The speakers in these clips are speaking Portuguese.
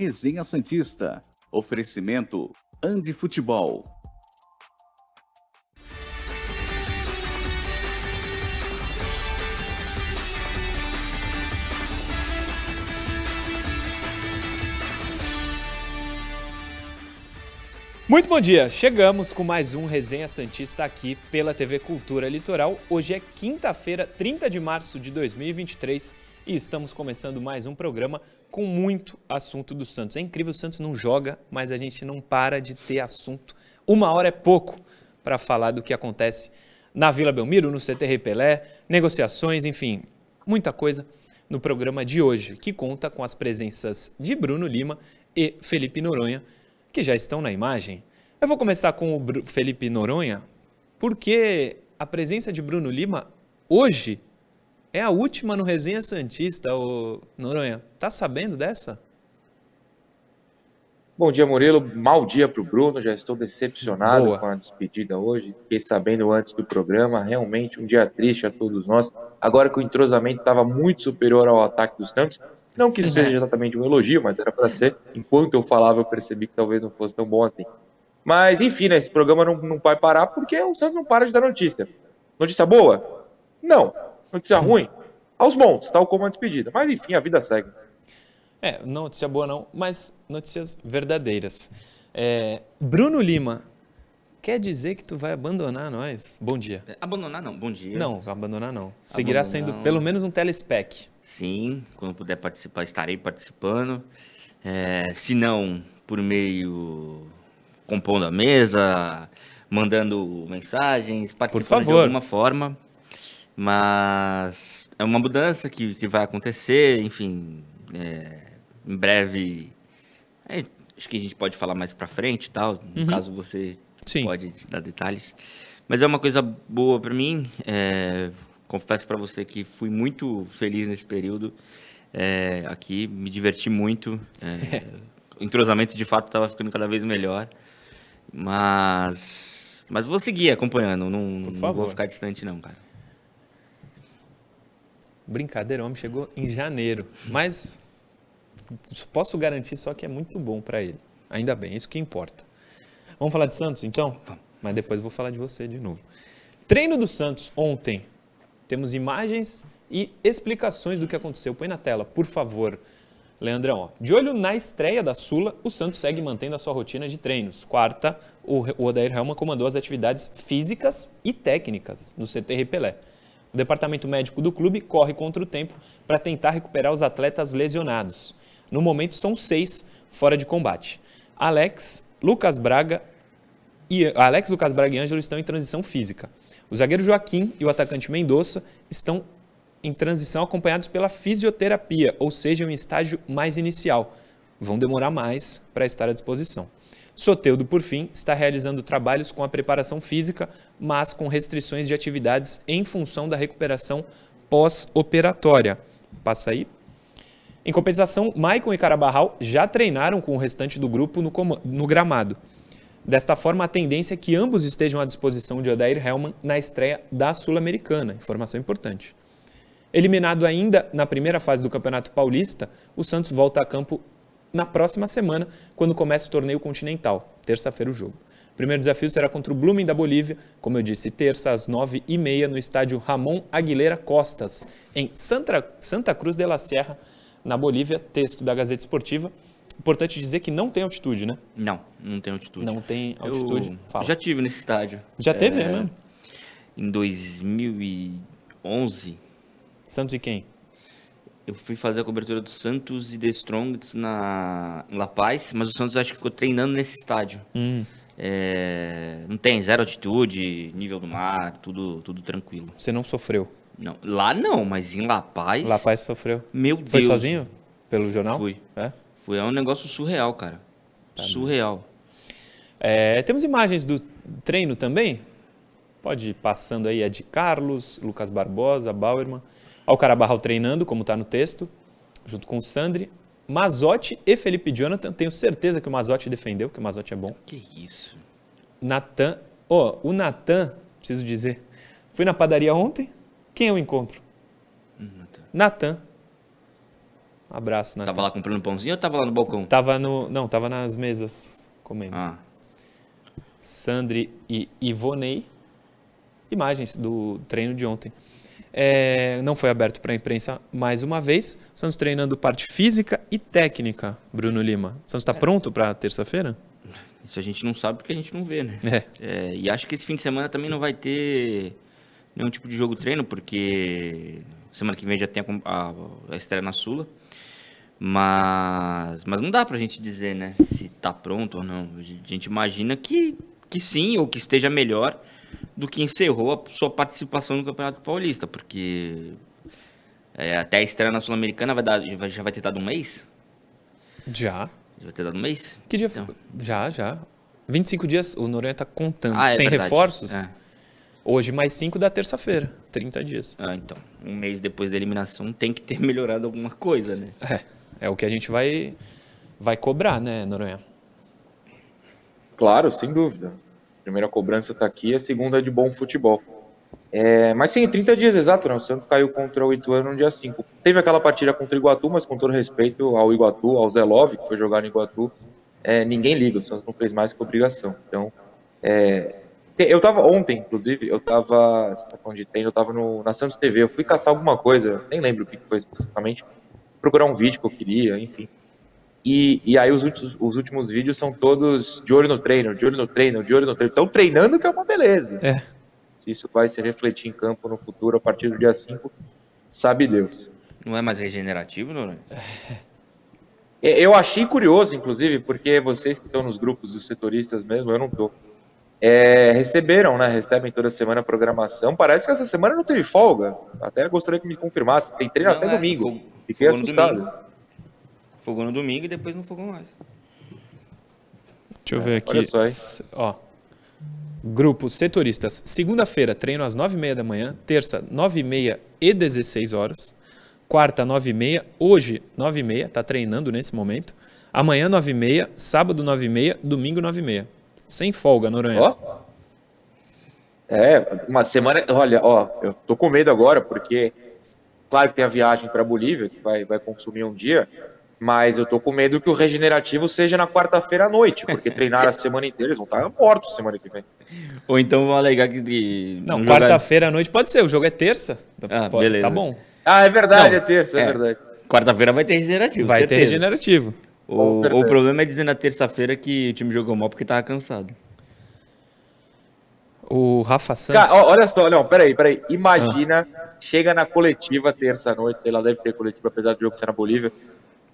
Resenha Santista. Oferecimento Andi Futebol. Muito bom dia! Chegamos com mais um Resenha Santista aqui pela TV Cultura Litoral. Hoje é quinta-feira, 30 de março de 2023 e estamos começando mais um programa com muito assunto do Santos. É incrível, o Santos não joga, mas a gente não para de ter assunto. Uma hora é pouco para falar do que acontece na Vila Belmiro, no CTR Pelé, negociações, enfim, muita coisa no programa de hoje, que conta com as presenças de Bruno Lima e Felipe Noronha que já estão na imagem. Eu vou começar com o Felipe Noronha, porque a presença de Bruno Lima hoje é a última no Resenha Santista, o Noronha. Tá sabendo dessa? Bom dia, Murilo. Mal dia para o Bruno. Já estou decepcionado Boa. com a despedida hoje. Fiquei sabendo antes do programa. Realmente um dia triste a todos nós. Agora que o entrosamento estava muito superior ao ataque dos Santos, não que isso seja exatamente um elogio, mas era para ser. Enquanto eu falava, eu percebi que talvez não fosse tão bom assim. Mas, enfim, né, esse programa não, não vai parar porque o Santos não para de dar notícia. Notícia boa? Não. Notícia ruim? Aos montes, tal como a despedida. Mas, enfim, a vida segue. É, notícia boa não, mas notícias verdadeiras. É, Bruno Lima, quer dizer que tu vai abandonar nós? Bom dia. Abandonar não, bom dia. Não, abandonar não. Seguirá abandonar, sendo pelo menos um telespec. Sim, quando puder participar, estarei participando. É, se não, por meio compondo a mesa, mandando mensagens, participando de alguma forma. Mas é uma mudança que, que vai acontecer, enfim, é, em breve. É, acho que a gente pode falar mais para frente, tal. No uhum. caso você Sim. pode dar detalhes. Mas é uma coisa boa para mim. É, confesso para você que fui muito feliz nesse período é, aqui, me diverti muito. É, o entrosamento de fato estava ficando cada vez melhor. Mas, mas vou seguir acompanhando, não, não vou ficar distante não, cara. Brincadeira, o homem chegou em janeiro, mas posso garantir só que é muito bom para ele. Ainda bem, isso que importa. Vamos falar de Santos então? Mas depois vou falar de você de novo. Treino do Santos ontem. Temos imagens e explicações do que aconteceu. Põe na tela, por favor, Leandrão. Ó. De olho na estreia da Sula, o Santos segue mantendo a sua rotina de treinos. Quarta, o Odair Helman comandou as atividades físicas e técnicas no CT Pelé. O departamento médico do clube corre contra o tempo para tentar recuperar os atletas lesionados. No momento, são seis fora de combate. Alex, Lucas Braga e Alex, Lucas Braga e Ângelo estão em transição física. O zagueiro Joaquim e o atacante Mendonça estão em transição acompanhados pela fisioterapia, ou seja, em estágio mais inicial. Vão demorar mais para estar à disposição. Soteudo, por fim, está realizando trabalhos com a preparação física, mas com restrições de atividades em função da recuperação pós-operatória. Passa aí. Em compensação, Maicon e Carabarral já treinaram com o restante do grupo no, no gramado. Desta forma, a tendência é que ambos estejam à disposição de Odair Hellman na estreia da Sul-Americana. Informação importante. Eliminado ainda na primeira fase do Campeonato Paulista, o Santos volta a campo na próxima semana, quando começa o torneio continental. Terça-feira o jogo. O primeiro desafio será contra o Blooming da Bolívia, como eu disse, terça às nove e meia no estádio Ramon Aguilera Costas, em Santa, Santa Cruz de la Sierra, na Bolívia. Texto da Gazeta Esportiva. Importante dizer que não tem altitude, né? Não, não tem altitude. Não tem altitude. Eu já tive nesse estádio. Já teve, é, né? Em 2011. Santos e quem? Eu fui fazer a cobertura do Santos e The Strongest na em La Paz, mas o Santos acho que ficou treinando nesse estádio. Hum. É, não tem zero altitude, nível do mar, tudo, tudo tranquilo. Você não sofreu? Não, lá não, mas em La Paz. La Paz sofreu. Meu Deus. Foi sozinho? Pelo jornal? Fui. É? Foi é um negócio surreal, cara. Tá surreal. É, temos imagens do treino também? Pode ir passando aí a de Carlos, Lucas Barbosa, Bauerman. Olha o Carabarral treinando, como está no texto, junto com o Sandri. Mazotti e Felipe Jonathan. Tenho certeza que o Mazotti defendeu, que o Mazotti é bom. Que isso. Natan. Ó, oh, o Natan, preciso dizer. Fui na padaria ontem. Quem eu encontro? Hum, Natan. Abraço, Natan. Tava lá comprando pãozinho ou tava lá no balcão? Tava no. Não, tava nas mesas comendo. Ah. Sandri e Ivonei. Imagens do treino de ontem. É, não foi aberto para a imprensa mais uma vez. Estamos treinando parte física e técnica, Bruno Lima. Você está é. pronto para terça-feira? Isso a gente não sabe porque a gente não vê, né? É. é. E acho que esse fim de semana também não vai ter nenhum tipo de jogo treino, porque semana que vem já tem a, a, a estreia na Sula. Mas, mas não dá para a gente dizer, né, se está pronto ou não. A gente imagina que, que sim, ou que esteja melhor do que encerrou a sua participação no Campeonato Paulista, porque é, até a estreia na Sul-Americana vai dar, já vai ter dado um mês? Já. Já vai ter dado um mês? Que dia então. Já, já. 25 dias, o Noronha está contando. Ah, é Sem verdade. reforços? É. Hoje mais 5 da terça-feira, 30 dias. Ah, então. Um mês depois da eliminação tem que ter melhorado alguma coisa, né? É. É o que a gente vai, vai cobrar, né, Noronha? Claro, sem dúvida primeira cobrança está aqui, a segunda é de bom futebol. É, mas sim, 30 dias exato, né? O Santos caiu contra o Ituano no dia 5. Teve aquela partida contra o Iguatu, mas com todo respeito ao Iguatu, ao Zé Love, que foi jogar no Iguatu, é, ninguém liga, o Santos não fez mais que obrigação. Então, é, eu tava ontem, inclusive, eu tava, você tá treino, eu tava no, na Santos TV, eu fui caçar alguma coisa, nem lembro o que foi especificamente, procurar um vídeo que eu queria, enfim. E, e aí os últimos, os últimos vídeos são todos de olho no treino, de olho no treino, de olho no treino. Estão treinando que é uma beleza. É. Se isso vai se refletir em campo no futuro a partir do dia 5, sabe Deus. Não é mais regenerativo, não é? Eu achei curioso, inclusive, porque vocês que estão nos grupos dos setoristas mesmo, eu não tô. É, receberam, né? Recebem toda semana a programação. Parece que essa semana não teve folga. Até gostaria que me confirmasse. Tem treino não, até é, domingo. Fiquei assustado. Fogou no domingo e depois não fogou mais. Deixa eu ver aqui. Olha só, hein? Ó. Grupo Setoristas. Segunda-feira, treino às 9h30 da manhã. Terça, 9h30 e 16 horas. Quarta, 9h30. Hoje, 9h30. Tá treinando nesse momento. Amanhã, 9h30. Sábado, 9h30. Domingo, 9h30. Sem folga, Noronha. Ó. É, uma semana. Olha, ó, eu tô com medo agora, porque. Claro que tem a viagem para Bolívia, que vai, vai consumir um dia. Mas eu tô com medo que o regenerativo seja na quarta-feira à noite, porque treinar a semana inteira, eles vão estar mortos semana que vem. Ou então vão alegar que. Não, quarta-feira à noite pode ser, o jogo é terça. Ah, pode, beleza. Tá bom. Ah, é verdade, não, é terça, é, é verdade. Quarta-feira vai ter regenerativo. Vai certeza. ter regenerativo. O, o problema é dizer na terça-feira que o time jogou mal porque tava cansado. O Rafa Santos. Cara, olha só, não, peraí, peraí. Imagina, ah. chega na coletiva terça-noite, sei lá, deve ter coletiva, apesar do jogo ser na Bolívia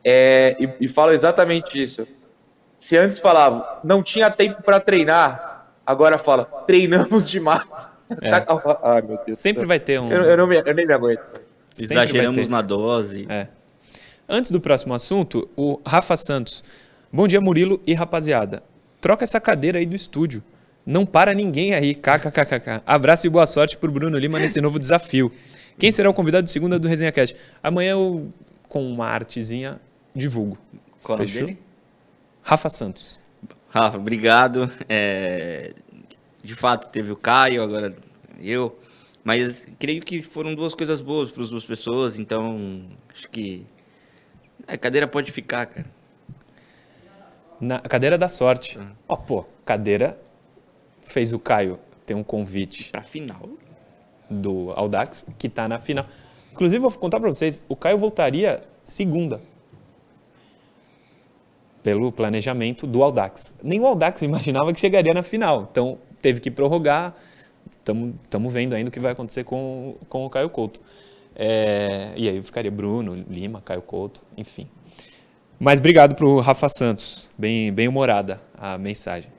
é, e, e fala exatamente isso. Se antes falava, não tinha tempo para treinar, agora fala, treinamos demais. É. Ai, meu Deus. Sempre vai ter um. Eu, eu, não me, eu nem me aguento. Exageramos na dose. É. Antes do próximo assunto, o Rafa Santos. Bom dia, Murilo e rapaziada. Troca essa cadeira aí do estúdio. Não para ninguém aí. KKKKK. Abraço e boa sorte pro Bruno Lima nesse novo desafio. Quem será o convidado de segunda do Resenha Cast? Amanhã eu, com uma artezinha, divulgo. Qual Fechou? dele? Rafa Santos. Rafa, obrigado. É, de fato, teve o Caio, agora eu. Mas creio que foram duas coisas boas para as duas pessoas, então acho que a cadeira pode ficar, cara. Na cadeira da sorte. Ah. Ó, ah. oh, pô, cadeira fez o Caio ter um convite. Para final. Do Audax, que está na final. Inclusive, vou contar para vocês, o Caio voltaria segunda pelo planejamento do Aldax. Nem o Aldax imaginava que chegaria na final, então teve que prorrogar. Estamos vendo ainda o que vai acontecer com, com o Caio Couto. É, e aí ficaria Bruno, Lima, Caio Couto, enfim. Mas obrigado para o Rafa Santos, bem, bem humorada a mensagem.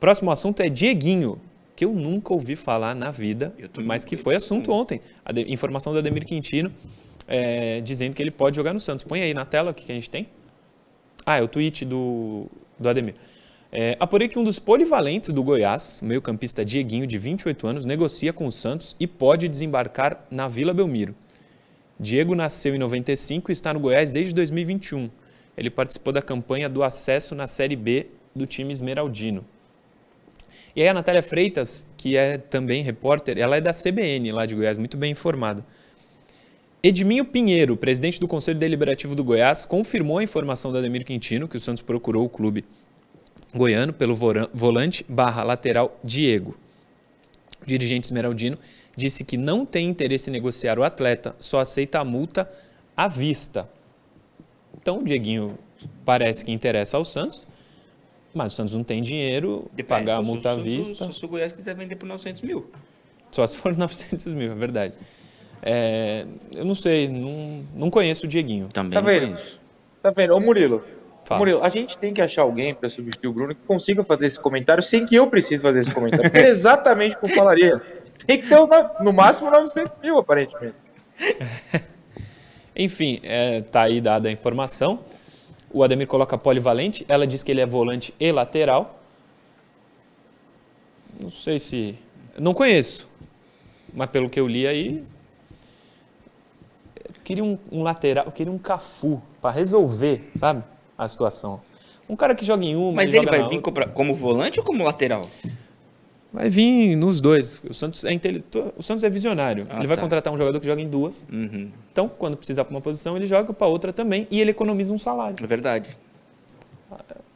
Próximo assunto é Dieguinho, que eu nunca ouvi falar na vida, mas que foi assunto ontem. A de, informação do Ademir Quintino é, dizendo que ele pode jogar no Santos. Põe aí na tela o que, que a gente tem. Ah, é o tweet do, do Ademir. É, apurei que um dos polivalentes do Goiás, meio-campista Dieguinho, de 28 anos, negocia com o Santos e pode desembarcar na Vila Belmiro. Diego nasceu em 95 e está no Goiás desde 2021. Ele participou da campanha do acesso na Série B do time esmeraldino. E aí a Natália Freitas, que é também repórter, ela é da CBN lá de Goiás, muito bem informada. Edminho Pinheiro, presidente do Conselho Deliberativo do Goiás, confirmou a informação da Ademir Quintino que o Santos procurou o clube goiano pelo volante barra lateral Diego. O dirigente esmeraldino disse que não tem interesse em negociar o atleta, só aceita a multa à vista. Então o Dieguinho parece que interessa ao Santos, mas o Santos não tem dinheiro de pagar a multa à vista. Só se o Goiás quiser vender por 900 mil. Só se for 900 mil, é verdade. É, eu não sei, não, não conheço o Dieguinho. Também tá vendo? Conheço. Tá vendo? Ô Murilo, Fala. Murilo, a gente tem que achar alguém para substituir o Bruno que consiga fazer esse comentário sem que eu precise fazer esse comentário. é exatamente como falaria. Tem que ter no máximo 900 mil, aparentemente. Enfim, é, tá aí dada a informação. O Ademir coloca polivalente, ela diz que ele é volante e lateral. Não sei se. Não conheço. Mas pelo que eu li aí. Eu queria um, um lateral, eu queria um Cafu para resolver, sabe? A situação. Um cara que joga em uma. Mas ele vai vir como volante ou como lateral? Vai vir nos dois. O Santos é, o Santos é visionário. Ah, ele vai tá. contratar um jogador que joga em duas. Uhum. Então, quando precisar para uma posição, ele joga para outra também e ele economiza um salário. É verdade.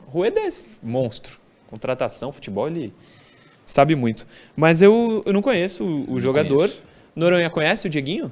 Rueda é esse monstro. Contratação, futebol, ele sabe muito. Mas eu, eu não conheço o, o jogador. Conheço. Noronha conhece o Dieguinho?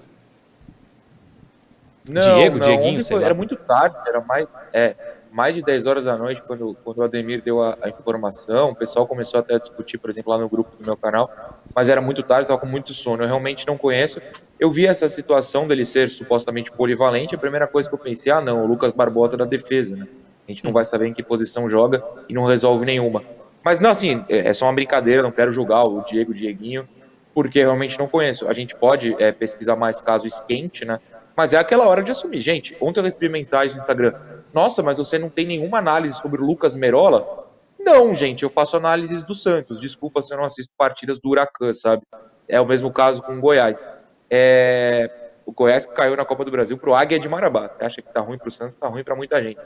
Não, Diego, não, Dieguinho, sei foi, lá. Era muito tarde, era mais. É, mais de 10 horas da noite, quando, quando o Ademir deu a, a, informação, o pessoal começou até a discutir, por exemplo, lá no grupo do meu canal, mas era muito tarde, estava com muito sono. Eu realmente não conheço. Eu vi essa situação dele ser supostamente polivalente, a primeira coisa que eu pensei, ah, não, o Lucas Barbosa da defesa, né? A gente não vai saber em que posição joga e não resolve nenhuma. Mas não, assim, é, é só uma brincadeira, não quero julgar o Diego, o Dieguinho, porque realmente não conheço. A gente pode é, pesquisar mais caso esquente, né? Mas é aquela hora de assumir. Gente, ontem eu recebi mensagem no Instagram. Nossa, mas você não tem nenhuma análise sobre o Lucas Merola? Não, gente, eu faço análises do Santos. Desculpa se eu não assisto partidas do Huracan, sabe? É o mesmo caso com o Goiás. É... O Goiás caiu na Copa do Brasil pro Águia de Marabá. Você acha que tá ruim pro Santos, tá ruim para muita gente.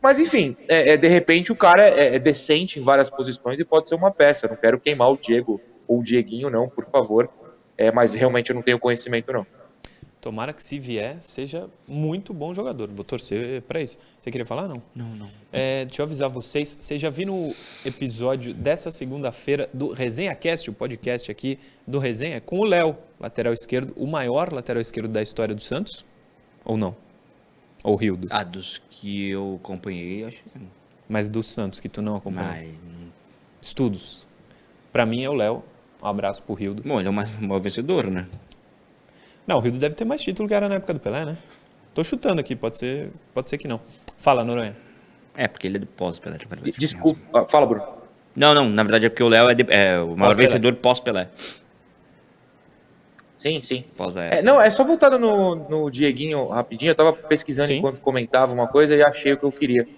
Mas enfim, é, é, de repente o cara é, é, decente em várias posições e pode ser uma peça. Eu não quero queimar o Diego ou o Dieguinho, não, por favor. É, mas realmente eu não tenho conhecimento, não. Tomara que se vier, seja muito bom jogador. Vou torcer para isso. Você queria falar, não? Não, não. É, deixa eu avisar vocês. Vocês já viram o episódio dessa segunda-feira do Resenha Cast, o podcast aqui do Resenha, com o Léo, lateral esquerdo, o maior lateral esquerdo da história do Santos? Ou não? Ou Rildo? Ah, dos que eu acompanhei, acho que sim. Mas do Santos, que tu não acompanhou? Mas... Estudos. Para mim é o Léo. Um abraço pro Rildo. Bom, ele é o maior vencedor, né? Não, o Rildo deve ter mais título que era na época do Pelé, né? Tô chutando aqui, pode ser, pode ser que não. Fala, Noronha. É, porque ele é do pós-Pelé, de verdade. Desculpa, ah, fala, Bruno. Não, não, na verdade é porque o Léo é, de, é, o maior vencedor pós-Pelé. Sim, sim. Pós é, não, é só voltando no, no Dieguinho rapidinho, eu tava pesquisando sim. enquanto comentava uma coisa e achei o que eu queria.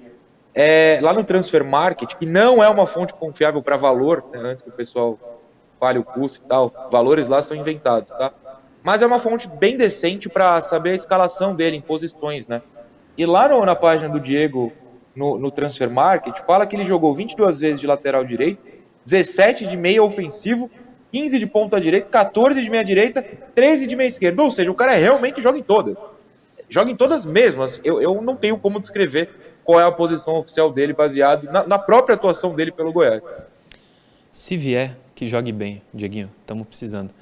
É, lá no Transfer Market, que não é uma fonte confiável para valor, né, antes que o pessoal fale o custo e tal, valores lá são inventados, tá? Mas é uma fonte bem decente para saber a escalação dele em posições, né? E lá no, na página do Diego, no, no Transfer Market, fala que ele jogou 22 vezes de lateral direito, 17 de meia ofensivo, 15 de ponta direita, 14 de meia direita, 13 de meia esquerda. Ou seja, o cara realmente joga em todas. Joga em todas mesmas. Eu, eu não tenho como descrever qual é a posição oficial dele, baseado na, na própria atuação dele pelo Goiás. Se vier, que jogue bem, Dieguinho. Estamos precisando.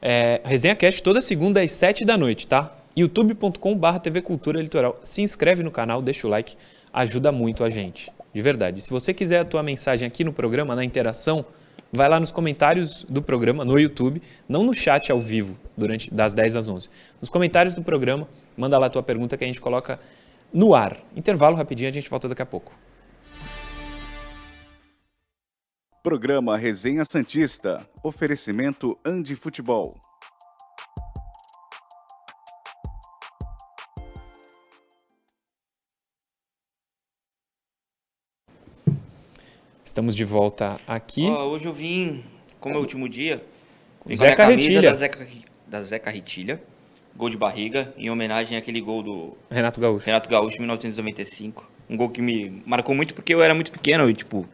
É, Resenha Cast toda segunda às 7 da noite, tá? youtube.com.br TV Cultura Litoral. Se inscreve no canal, deixa o like, ajuda muito a gente, de verdade. Se você quiser a tua mensagem aqui no programa, na interação, vai lá nos comentários do programa no YouTube, não no chat ao vivo, durante das 10 às 11. Nos comentários do programa, manda lá a tua pergunta que a gente coloca no ar. Intervalo rapidinho, a gente volta daqui a pouco. Programa Resenha Santista. Oferecimento Andi Futebol. Estamos de volta aqui. Oh, hoje eu vim, como é o último dia, Zeca a camisa da Zeca, da Zeca Ritilha, gol de barriga, em homenagem àquele gol do Renato Gaúcho. Renato Gaúcho, 1995. Um gol que me marcou muito porque eu era muito pequeno e, tipo,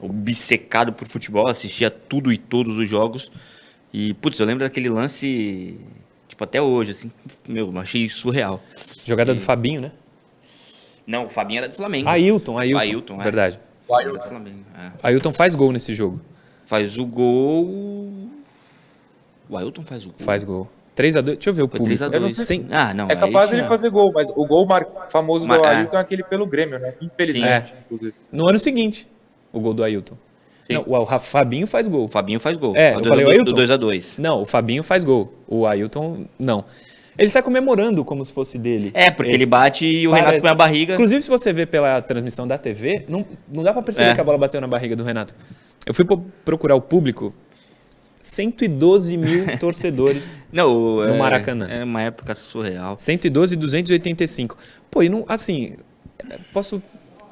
obcecado por futebol, assistia tudo e todos os jogos. E, putz, eu lembro daquele lance. Tipo, até hoje, assim, meu, achei surreal. Jogada e... do Fabinho, né? Não, o Fabinho era do Flamengo. Ailton, Ailton. Ailton, é. Verdade. O Ailton. Flamengo, é. Ailton faz gol nesse jogo. Faz o gol. O Ailton faz o gol. Faz gol. 3x2, deixa eu ver o Foi público. 3x2. Sem... Ah, não, é capaz de ele fazer gol, mas o gol famoso mas, do Ailton é. é aquele pelo Grêmio, né? Infelizmente, é. inclusive. No ano seguinte, o gol do Ailton. Não, o Fabinho faz gol. O Fabinho faz gol. É, eu falei o Ailton. Do 2x2. Não, o Fabinho faz gol. O Ailton, não. Ele sai comemorando como se fosse dele. É, porque Esse. ele bate e o Para... Renato põe a barriga. Inclusive, se você vê pela transmissão da TV, não, não dá pra perceber é. que a bola bateu na barriga do Renato. Eu fui procurar o público, 112 mil torcedores não, no é, Maracanã. É uma época surreal. 112 e 285. Pô, e não, assim, posso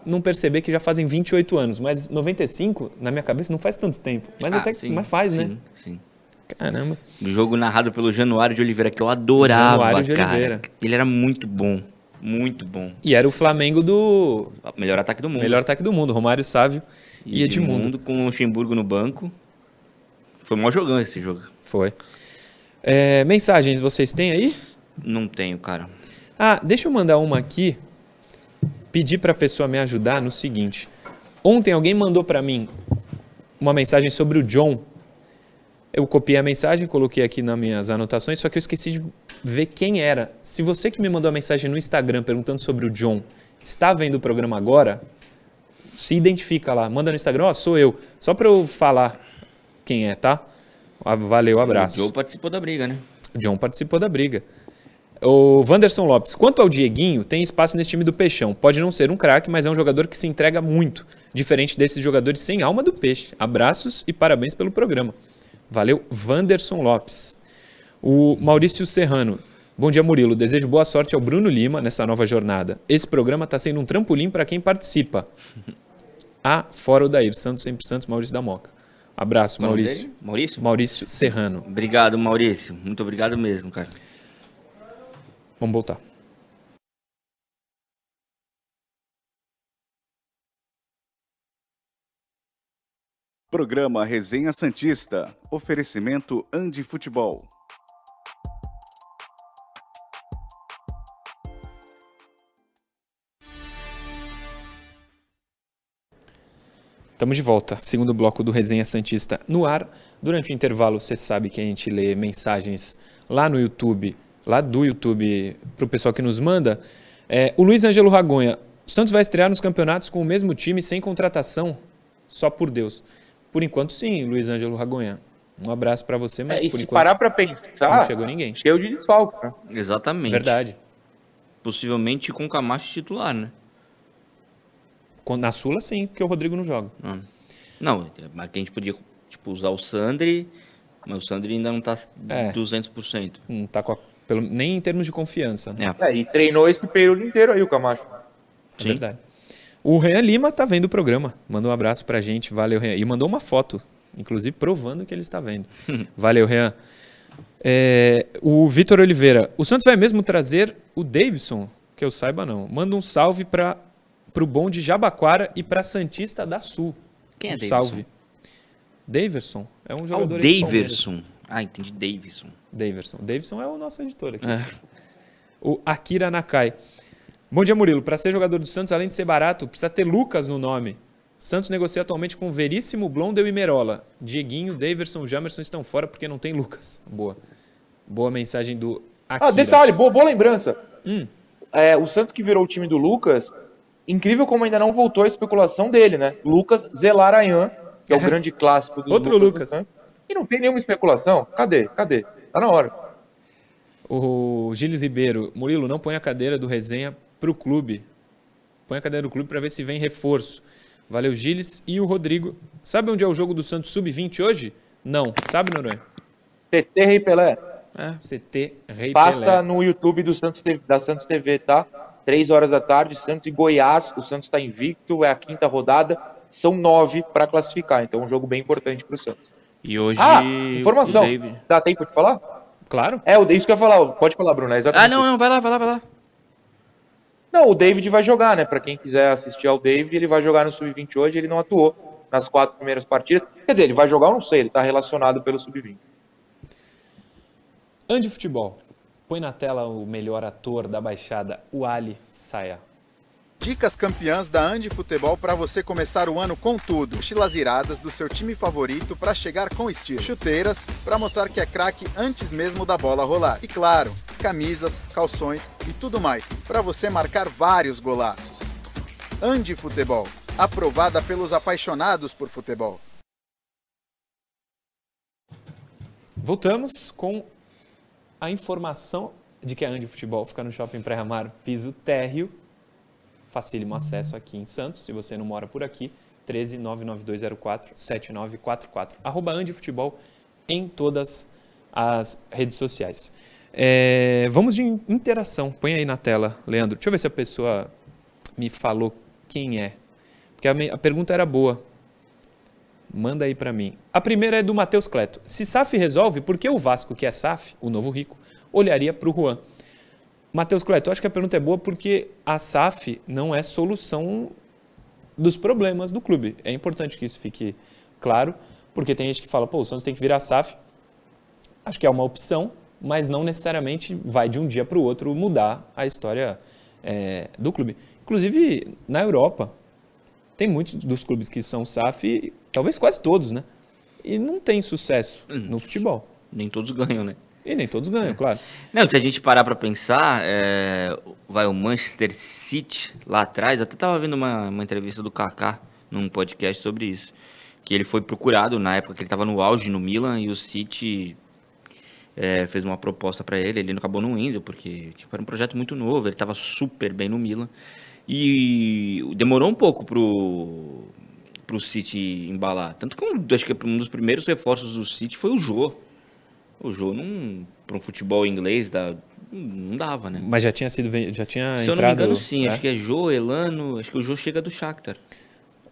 não perceber que já fazem 28 anos, mas 95, na minha cabeça, não faz tanto tempo. Mas ah, até sim, mas faz, sim, né? Sim, sim. Caramba. O jogo narrado pelo Januário de Oliveira, que eu adorava, Januário de cara. Oliveira. Ele era muito bom. Muito bom. E era o Flamengo do... Melhor ataque do mundo. Melhor ataque do mundo. Romário Sávio e, e Edmundo. Edmundo com o Luxemburgo no banco. Foi um jogão esse jogo. Foi. É, mensagens vocês têm aí? Não tenho, cara. Ah, deixa eu mandar uma aqui. Pedir para a pessoa me ajudar no seguinte. Ontem alguém mandou para mim uma mensagem sobre o John. Eu copiei a mensagem, coloquei aqui nas minhas anotações, só que eu esqueci de ver quem era. Se você que me mandou a mensagem no Instagram perguntando sobre o John está vendo o programa agora, se identifica lá, manda no Instagram, ó, oh, sou eu. Só para eu falar quem é, tá? Ah, valeu, abraço. O John participou da briga, né? O John participou da briga. O Wanderson Lopes, quanto ao Dieguinho, tem espaço nesse time do Peixão. Pode não ser um craque, mas é um jogador que se entrega muito, diferente desses jogadores sem alma do peixe. Abraços e parabéns pelo programa. Valeu, Wanderson Lopes. O Maurício Serrano, Bom dia, Murilo. Desejo boa sorte ao Bruno Lima nessa nova jornada. Esse programa está sendo um trampolim para quem participa. A fora o Daír, Santos sempre Santos, Maurício da Moca. Abraço, Qual Maurício. Maurício? Maurício Serrano. Obrigado, Maurício. Muito obrigado mesmo, cara. Vamos voltar. Programa Resenha Santista. Oferecimento Andi Futebol. Estamos de volta, segundo bloco do Resenha Santista no ar. Durante o intervalo, você sabe que a gente lê mensagens lá no YouTube, lá do YouTube, para o pessoal que nos manda. É, o Luiz Ângelo Ragonha, o Santos vai estrear nos campeonatos com o mesmo time, sem contratação? Só por Deus. Por enquanto, sim, Luiz Ângelo Ragonha. Um abraço para você, mas é, e por se enquanto. parar para pensar, não chegou ninguém. Cheio de desfalque, né? Exatamente. Verdade. Possivelmente com o Camacho titular, né? Na Sula, sim, porque o Rodrigo não joga. Ah. Não, mas a gente podia tipo, usar o Sandri, mas o Sandri ainda não está é. 200%. Não está a, pelo, nem em termos de confiança. Né? É. e treinou esse período inteiro aí o Camacho. É sim. verdade. O Renan Lima tá vendo o programa. Mandou um abraço pra gente. Valeu, Renan. E mandou uma foto, inclusive provando que ele está vendo. Valeu, Renan. É, o Vitor Oliveira. O Santos vai mesmo trazer o Davidson? Que eu saiba, não. Manda um salve para para o bom de Jabaquara e para Santista da Sul. Quem é um Davidson? Salve. Daverson. É um jogador ah, Daverson. Ah, entendi. Davidson. Daverson. Davidson é o nosso editor aqui. É. O Akira Nakai. Bom dia, Murilo. Para ser jogador do Santos, além de ser barato, precisa ter Lucas no nome. Santos negocia atualmente com Veríssimo, Blondel e Merola. Dieguinho, Daverson e Jamerson estão fora porque não tem Lucas. Boa. Boa mensagem do Akira. Ah, detalhe, boa, boa lembrança. Hum. É, o Santos que virou o time do Lucas incrível como ainda não voltou a especulação dele, né? Lucas Zelarayan, que é o grande clássico do Outro Lucas. Lucas. E não tem nenhuma especulação. Cadê? Cadê? Tá na hora. O Gilles Ribeiro, Murilo, não põe a cadeira do resenha pro clube. Põe a cadeira do clube para ver se vem reforço. Valeu, Gilles. E o Rodrigo. Sabe onde é o jogo do Santos Sub-20 hoje? Não. Sabe, Noronha? CT Rei Pelé. É. CT Rei Pasta Pelé. Passa no YouTube do Santos, da Santos TV, tá? Três horas da tarde, Santos e Goiás. O Santos está invicto, é a quinta rodada. São nove para classificar, então é um jogo bem importante para o Santos. E hoje. Ah, informação. David... Dá tempo de falar? Claro. É, isso que eu ia falar. Pode falar, Bruno. É ah, não, não, vai lá, vai lá, vai lá. Não, o David vai jogar, né? Para quem quiser assistir ao David, ele vai jogar no Sub-20 hoje. Ele não atuou nas quatro primeiras partidas. Quer dizer, ele vai jogar, eu não sei, ele está relacionado pelo Sub-20. Ande Futebol. Põe na tela o melhor ator da Baixada, o Ali Saia. Dicas campeãs da Andi Futebol para você começar o ano com tudo. Mochilas iradas do seu time favorito para chegar com estilo. Chuteiras para mostrar que é craque antes mesmo da bola rolar. E claro, camisas, calções e tudo mais para você marcar vários golaços. Andi Futebol, aprovada pelos apaixonados por futebol. Voltamos com a informação de que a Andi Futebol fica no Shopping Pré-Amar, piso térreo, facílimo acesso aqui em Santos, se você não mora por aqui, 13 99204 7944. Arroba Andi Futebol em todas as redes sociais. É, vamos de interação. Põe aí na tela, Leandro. Deixa eu ver se a pessoa me falou quem é. Porque a, a pergunta era boa. Manda aí para mim. A primeira é do Matheus Cleto. Se SAF resolve, por que o Vasco, que é SAF, o novo rico, olharia para o Juan? Matheus Cleto, eu acho que a pergunta é boa porque a SAF não é solução dos problemas do clube. É importante que isso fique claro, porque tem gente que fala, pô, o Santos tem que virar SAF. Acho que é uma opção, mas não necessariamente vai de um dia para o outro mudar a história é, do clube. Inclusive, na Europa, tem muitos dos clubes que são SAF Talvez quase todos, né? E não tem sucesso hum, no futebol. Nem todos ganham, né? E nem todos ganham, é. claro. Não, se a gente parar para pensar, é, vai o Manchester City lá atrás, até tava vendo uma, uma entrevista do Kaká num podcast sobre isso, que ele foi procurado na época que ele estava no auge no Milan e o City é, fez uma proposta para ele, ele acabou não indo porque tipo, era um projeto muito novo, ele estava super bem no Milan e demorou um pouco pro para o City embalar. Tanto que um, acho que um dos primeiros reforços do City foi o Jô. O Jô para um futebol inglês da, não dava, né? Mas já tinha sido já tinha Se entrado, eu não me engano, sim. É? Acho que é Jô, Elano. Acho que o Jô chega do Shakhtar.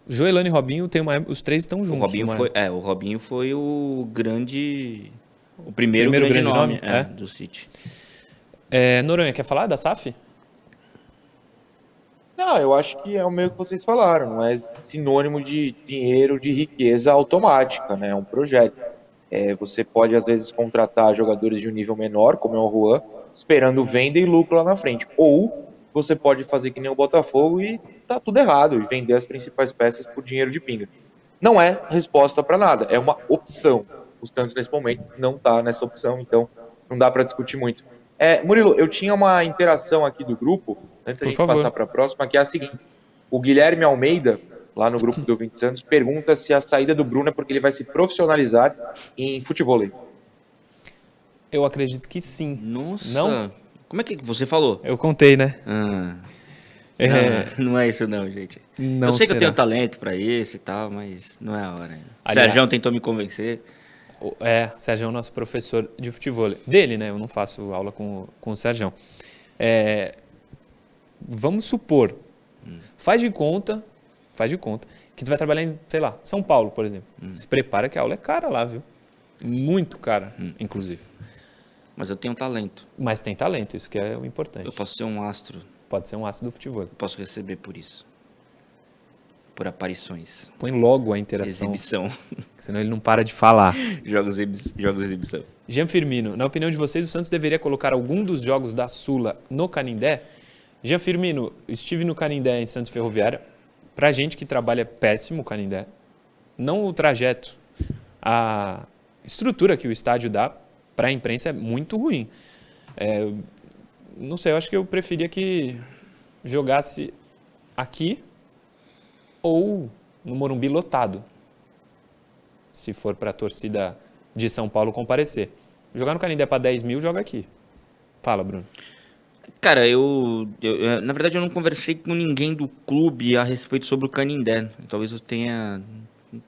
Jô, Elano e Robinho tem uma, os três estão juntos. O Robinho foi, é, o Robinho foi o grande, o primeiro, primeiro grande, grande, nome, nome é, é. do City. É, Noronha, quer falar da SAF? Não, eu acho que é o meio que vocês falaram, não é sinônimo de dinheiro, de riqueza automática, né? É um projeto. É, você pode, às vezes, contratar jogadores de um nível menor, como é o Juan, esperando venda e lucro lá na frente. Ou você pode fazer que nem o Botafogo e tá tudo errado, e vender as principais peças por dinheiro de pinga. Não é resposta para nada, é uma opção. O Santos, nesse momento, não tá nessa opção, então não dá para discutir muito. É, Murilo, eu tinha uma interação aqui do grupo, antes da gente favor. passar para a próxima, que é a seguinte. O Guilherme Almeida, lá no grupo do 20 Santos, pergunta se a saída do Bruno é porque ele vai se profissionalizar em futebol. Eu acredito que sim. Nossa. Não? Como é que você falou? Eu contei, né? Ah. É... Não, não, é isso não, gente. Não eu sei será. que eu tenho talento para isso e tal, mas não é a hora. Aliás, Sérgio tentou me convencer. É, o Sérgio é o nosso professor de futebol. Dele, né? Eu não faço aula com, com o Sérgio. É, vamos supor, hum. faz de conta, faz de conta, que tu vai trabalhar em, sei lá, São Paulo, por exemplo. Hum. Se prepara que a aula é cara lá, viu? Muito cara, hum. inclusive. Mas eu tenho talento. Mas tem talento, isso que é o importante. Eu posso ser um astro. Pode ser um astro do futebol. Eu posso receber por isso por aparições. Põe logo a interação. Exibição. Senão ele não para de falar. jogos, jogos exibição. Jean Firmino, na opinião de vocês, o Santos deveria colocar algum dos jogos da Sula no Canindé? Jean Firmino, estive no Canindé em Santos Ferroviária. Pra gente que trabalha péssimo o Canindé. Não o trajeto. A estrutura que o estádio dá para a imprensa é muito ruim. É, não sei, eu acho que eu preferia que jogasse aqui ou no Morumbi lotado, se for para a torcida de São Paulo comparecer. Jogar no Canindé para 10 mil, joga aqui. Fala, Bruno. Cara, eu, eu, Na verdade, eu não conversei com ninguém do clube a respeito sobre o Canindé. Talvez eu tenha.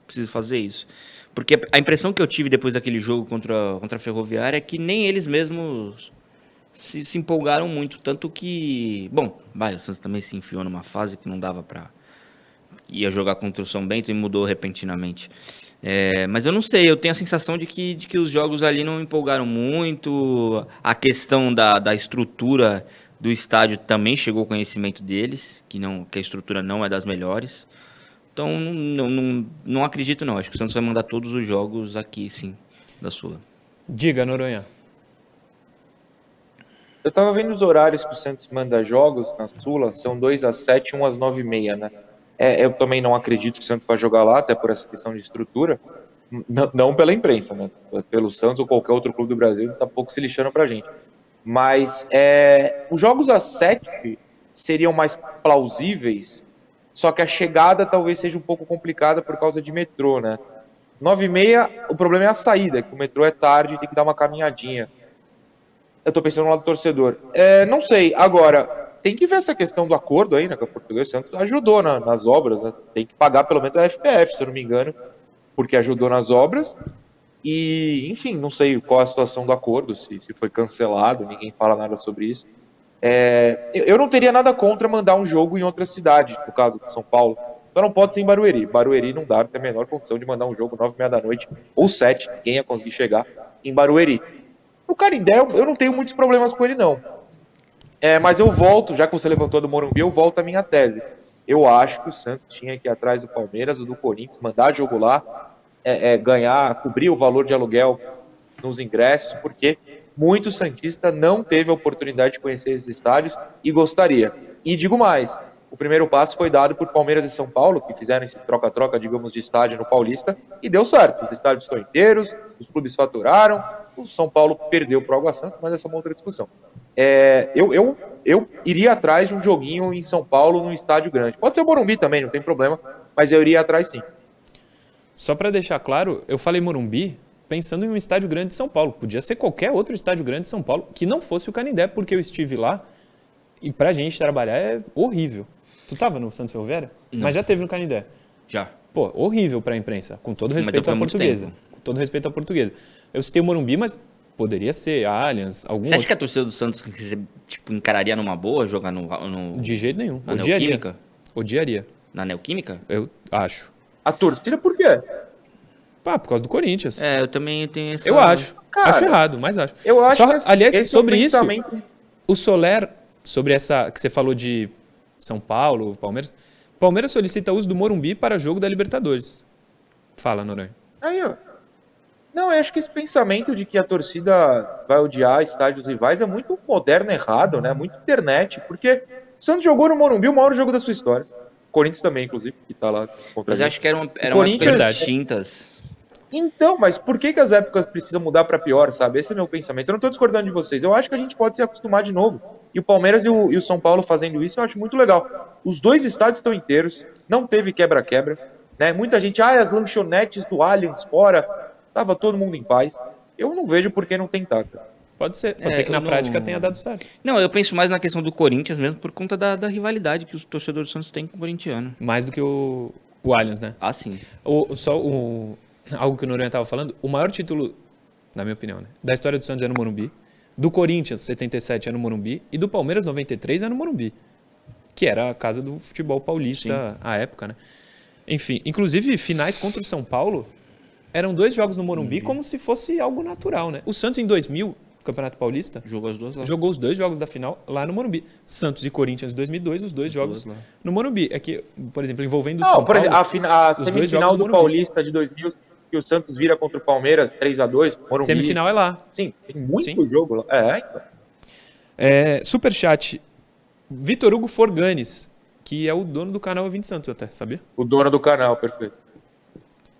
Preciso fazer isso. Porque a impressão que eu tive depois daquele jogo contra, contra a Ferroviária é que nem eles mesmos se, se empolgaram muito. Tanto que. Bom, vai, o Santos também se enfiou numa fase que não dava para ia jogar contra o São Bento e mudou repentinamente. É, mas eu não sei, eu tenho a sensação de que, de que os jogos ali não empolgaram muito. A questão da, da estrutura do estádio também chegou ao conhecimento deles, que, não, que a estrutura não é das melhores. Então não, não, não acredito não, acho que o Santos vai mandar todos os jogos aqui sim, da Sula. Diga, Noronha. Eu tava vendo os horários que o Santos manda jogos na Sula, são 2 às 7 e 1 às 9 e meia, né? É, eu também não acredito que o Santos vai jogar lá, até por essa questão de estrutura. Não, não pela imprensa, né? Pelo Santos ou qualquer outro clube do Brasil, tá pouco se lixando pra gente. Mas é, os jogos às 7 seriam mais plausíveis, só que a chegada talvez seja um pouco complicada por causa de metrô, né? 9 e meia, o problema é a saída, que o metrô é tarde, tem que dar uma caminhadinha. Eu tô pensando no lado do torcedor. É, não sei, agora, tem que ver essa questão do acordo aí, né? Que o Português Santos ajudou na, nas obras, né? Tem que pagar pelo menos a FPF, se eu não me engano, porque ajudou nas obras. E, enfim, não sei qual a situação do acordo, se, se foi cancelado, ninguém fala nada sobre isso. É, eu não teria nada contra mandar um jogo em outra cidade, no caso de São Paulo. Só não pode ser em Barueri. Barueri não dá, tem a menor condição de mandar um jogo nove e meia da noite ou sete, ninguém ia conseguir chegar em Barueri. O Carindé, eu não tenho muitos problemas com ele, não. É, mas eu volto, já que você levantou do Morumbi, eu volto à minha tese. Eu acho que o Santos tinha que ir atrás do Palmeiras do Corinthians, mandar jogo lá, é, é, ganhar, cobrir o valor de aluguel nos ingressos, porque muito Santista não teve a oportunidade de conhecer esses estádios e gostaria. E digo mais, o primeiro passo foi dado por Palmeiras e São Paulo, que fizeram esse troca-troca, digamos, de estádio no Paulista, e deu certo. Os estádios estão inteiros, os clubes faturaram, o São Paulo perdeu para o Água Santa, mas essa é uma outra discussão. É, eu, eu, eu iria atrás de um joguinho em São Paulo, num estádio grande. Pode ser o Morumbi também, não tem problema, mas eu iria atrás sim. Só para deixar claro, eu falei Morumbi pensando em um estádio grande de São Paulo. Podia ser qualquer outro estádio grande de São Paulo, que não fosse o Canindé, porque eu estive lá e pra gente trabalhar é horrível. Tu tava no Santos Ferroviária? Não. Mas já teve no Canindé. Já. Pô, horrível pra imprensa, com todo respeito à portuguesa. Com todo respeito à portuguesa. Eu citei o Morumbi, mas poderia ser Allianz, algum Você acha outro. que a torcida do Santos tipo, encararia numa boa jogar no, no... De jeito nenhum. Na Odiaria. Neoquímica? Odiaria. Na Neoquímica? Eu acho. A torcida por quê? Ah, por causa do Corinthians. É, eu também tenho essa... Eu acho. Cara, acho errado, mas acho. Eu acho Só, aliás, sobre isso, o Soler, sobre essa que você falou de São Paulo, Palmeiras. Palmeiras solicita uso do Morumbi para jogo da Libertadores. Fala, Noronha. Aí, ó. Não, eu acho que esse pensamento de que a torcida vai odiar estádios rivais é muito moderno, errado, né? Muito internet, porque o Santos jogou no Morumbi o maior jogo da sua história. Corinthians também, inclusive, que tá lá contra Mas eu acho que eram, eram Corinthians... distintas. Então, mas por que, que as épocas precisam mudar para pior, sabe? Esse é o meu pensamento. Eu não estou discordando de vocês. Eu acho que a gente pode se acostumar de novo. E o Palmeiras e o, e o São Paulo fazendo isso, eu acho muito legal. Os dois estádios estão inteiros, não teve quebra-quebra. Né? Muita gente, ah, as lanchonetes do Allianz fora, tava todo mundo em paz. Eu não vejo por que não tentar, cara. Pode ser, pode é, ser que na não... prática tenha dado certo. Não, eu penso mais na questão do Corinthians mesmo por conta da, da rivalidade que os torcedores do Santos têm com o corintiano. Mais do que o, o Allianz, né? Ah, sim. O, só o, algo que o Noronha estava falando, o maior título, na minha opinião, né, da história do Santos é no Morumbi, do Corinthians, 77, é no Morumbi, e do Palmeiras, 93, é no Morumbi, que era a casa do futebol paulista Sim. à época, né? Enfim, inclusive, finais contra o São Paulo eram dois jogos no Morumbi, Morumbi. como se fosse algo natural, né? O Santos, em 2000, Campeonato Paulista. Jogou as duas lá. Jogou os dois jogos da final lá no Morumbi. Santos e Corinthians em 2002, os dois jogos no Morumbi. É que, por exemplo, envolvendo o Não, São por Paulo... Exemplo, a, a semifinal do Paulista de 2000 que o Santos vira contra o Palmeiras 3 a 2 Morumbi. Semifinal é lá. Sim, tem muito Sim. jogo lá. É, então. É, superchat. Vitor Hugo Forganes, que é o dono do canal 20 Santos até, sabia? O dono do canal, perfeito.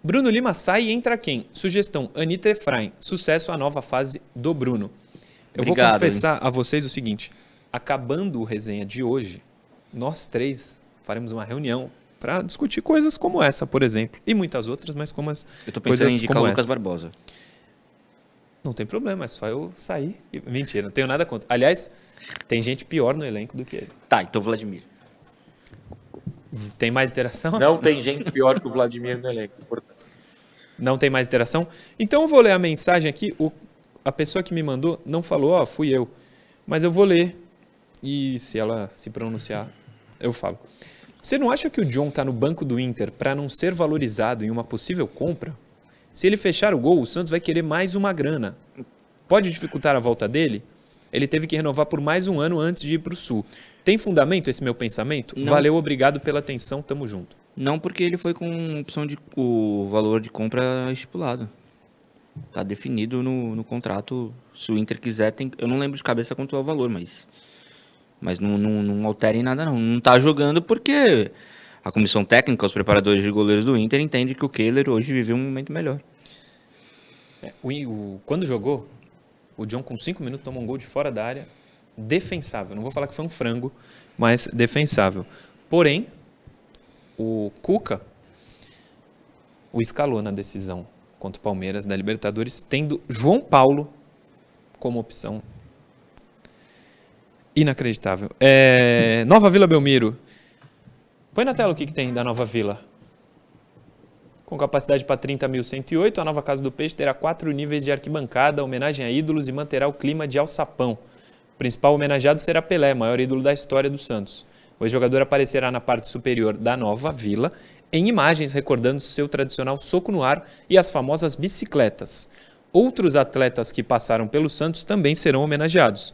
Bruno Lima sai e entra quem? Sugestão, Anitta Efraim. Sucesso à nova fase do Bruno. Eu Obrigado, vou confessar hein? a vocês o seguinte. Acabando o resenha de hoje, nós três faremos uma reunião para discutir coisas como essa, por exemplo, e muitas outras, mas como as Eu tô pensando em indicar o Lucas essa. Barbosa. Não tem problema, é só eu sair. Mentira, não tenho nada contra. Aliás, tem gente pior no elenco do que ele. Tá, então Vladimir. Tem mais interação? Não tem gente pior que o Vladimir no elenco. Não tem mais interação? Então eu vou ler a mensagem aqui. O, a pessoa que me mandou não falou, ó, fui eu. Mas eu vou ler. E se ela se pronunciar, eu falo. Você não acha que o John está no banco do Inter para não ser valorizado em uma possível compra? Se ele fechar o gol, o Santos vai querer mais uma grana. Pode dificultar a volta dele? Ele teve que renovar por mais um ano antes de ir para o Sul. Tem fundamento esse meu pensamento? Não. Valeu, obrigado pela atenção, tamo junto. Não, porque ele foi com opção de o valor de compra estipulado. Tá definido no, no contrato. Se o Inter quiser, tem. Eu não lembro de cabeça quanto é o valor, mas. Mas não, não, não alterem nada, não. Não tá jogando porque a comissão técnica, os preparadores de goleiros do Inter, entendem que o Kehler hoje vive um momento melhor. É, o, o, quando jogou, o John com 5 minutos tomou um gol de fora da área, defensável. Não vou falar que foi um frango, mas defensável. Porém, o Cuca o escalou na decisão contra o Palmeiras da Libertadores, tendo João Paulo como opção. Inacreditável. É, Nova Vila Belmiro. Põe na tela o que, que tem da Nova Vila. Com capacidade para 30.108, a nova Casa do Peixe terá quatro níveis de arquibancada, homenagem a ídolos e manterá o clima de alçapão. O principal homenageado será Pelé, maior ídolo da história do Santos. O ex-jogador aparecerá na parte superior da nova vila, em imagens recordando seu tradicional soco no ar e as famosas bicicletas. Outros atletas que passaram pelo Santos também serão homenageados.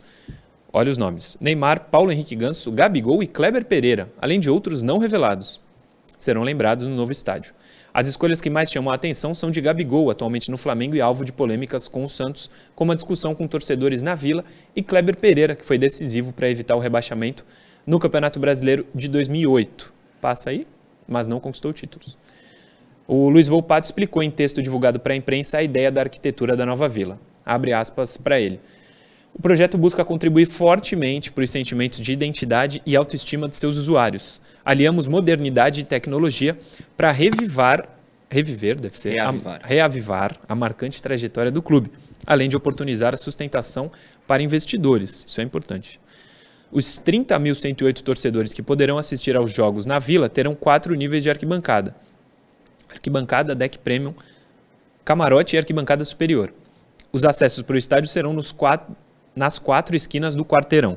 Olha os nomes: Neymar, Paulo Henrique Ganso, Gabigol e Kleber Pereira, além de outros não revelados. Serão lembrados no novo estádio. As escolhas que mais chamam a atenção são de Gabigol, atualmente no Flamengo e alvo de polêmicas com o Santos, como a discussão com torcedores na Vila, e Kleber Pereira, que foi decisivo para evitar o rebaixamento no Campeonato Brasileiro de 2008. Passa aí, mas não conquistou títulos. O Luiz Volpato explicou em texto divulgado para a imprensa a ideia da arquitetura da nova vila. Abre aspas para ele. O projeto busca contribuir fortemente para os sentimentos de identidade e autoestima de seus usuários. Aliamos modernidade e tecnologia para revivar, reviver, deve ser, reavivar. A, reavivar a marcante trajetória do clube, além de oportunizar a sustentação para investidores. Isso é importante. Os 30.108 torcedores que poderão assistir aos jogos na Vila terão quatro níveis de arquibancada. Arquibancada, deck premium, camarote e arquibancada superior. Os acessos para o estádio serão quatro, nas quatro esquinas do quarteirão.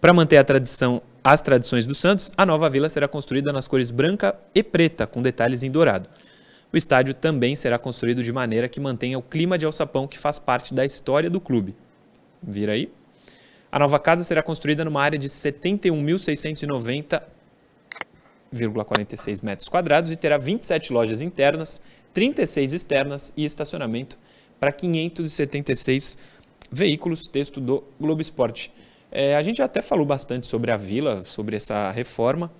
Para manter tradição, as tradições do Santos, a nova vila será construída nas cores branca e preta, com detalhes em dourado. O estádio também será construído de maneira que mantenha o clima de alçapão que faz parte da história do clube. Vira aí. A nova casa será construída numa área de 71.690,46 metros quadrados e terá 27 lojas internas, 36 externas e estacionamento para 576 veículos. Texto do Globo Esporte. É, a gente até falou bastante sobre a vila, sobre essa reforma.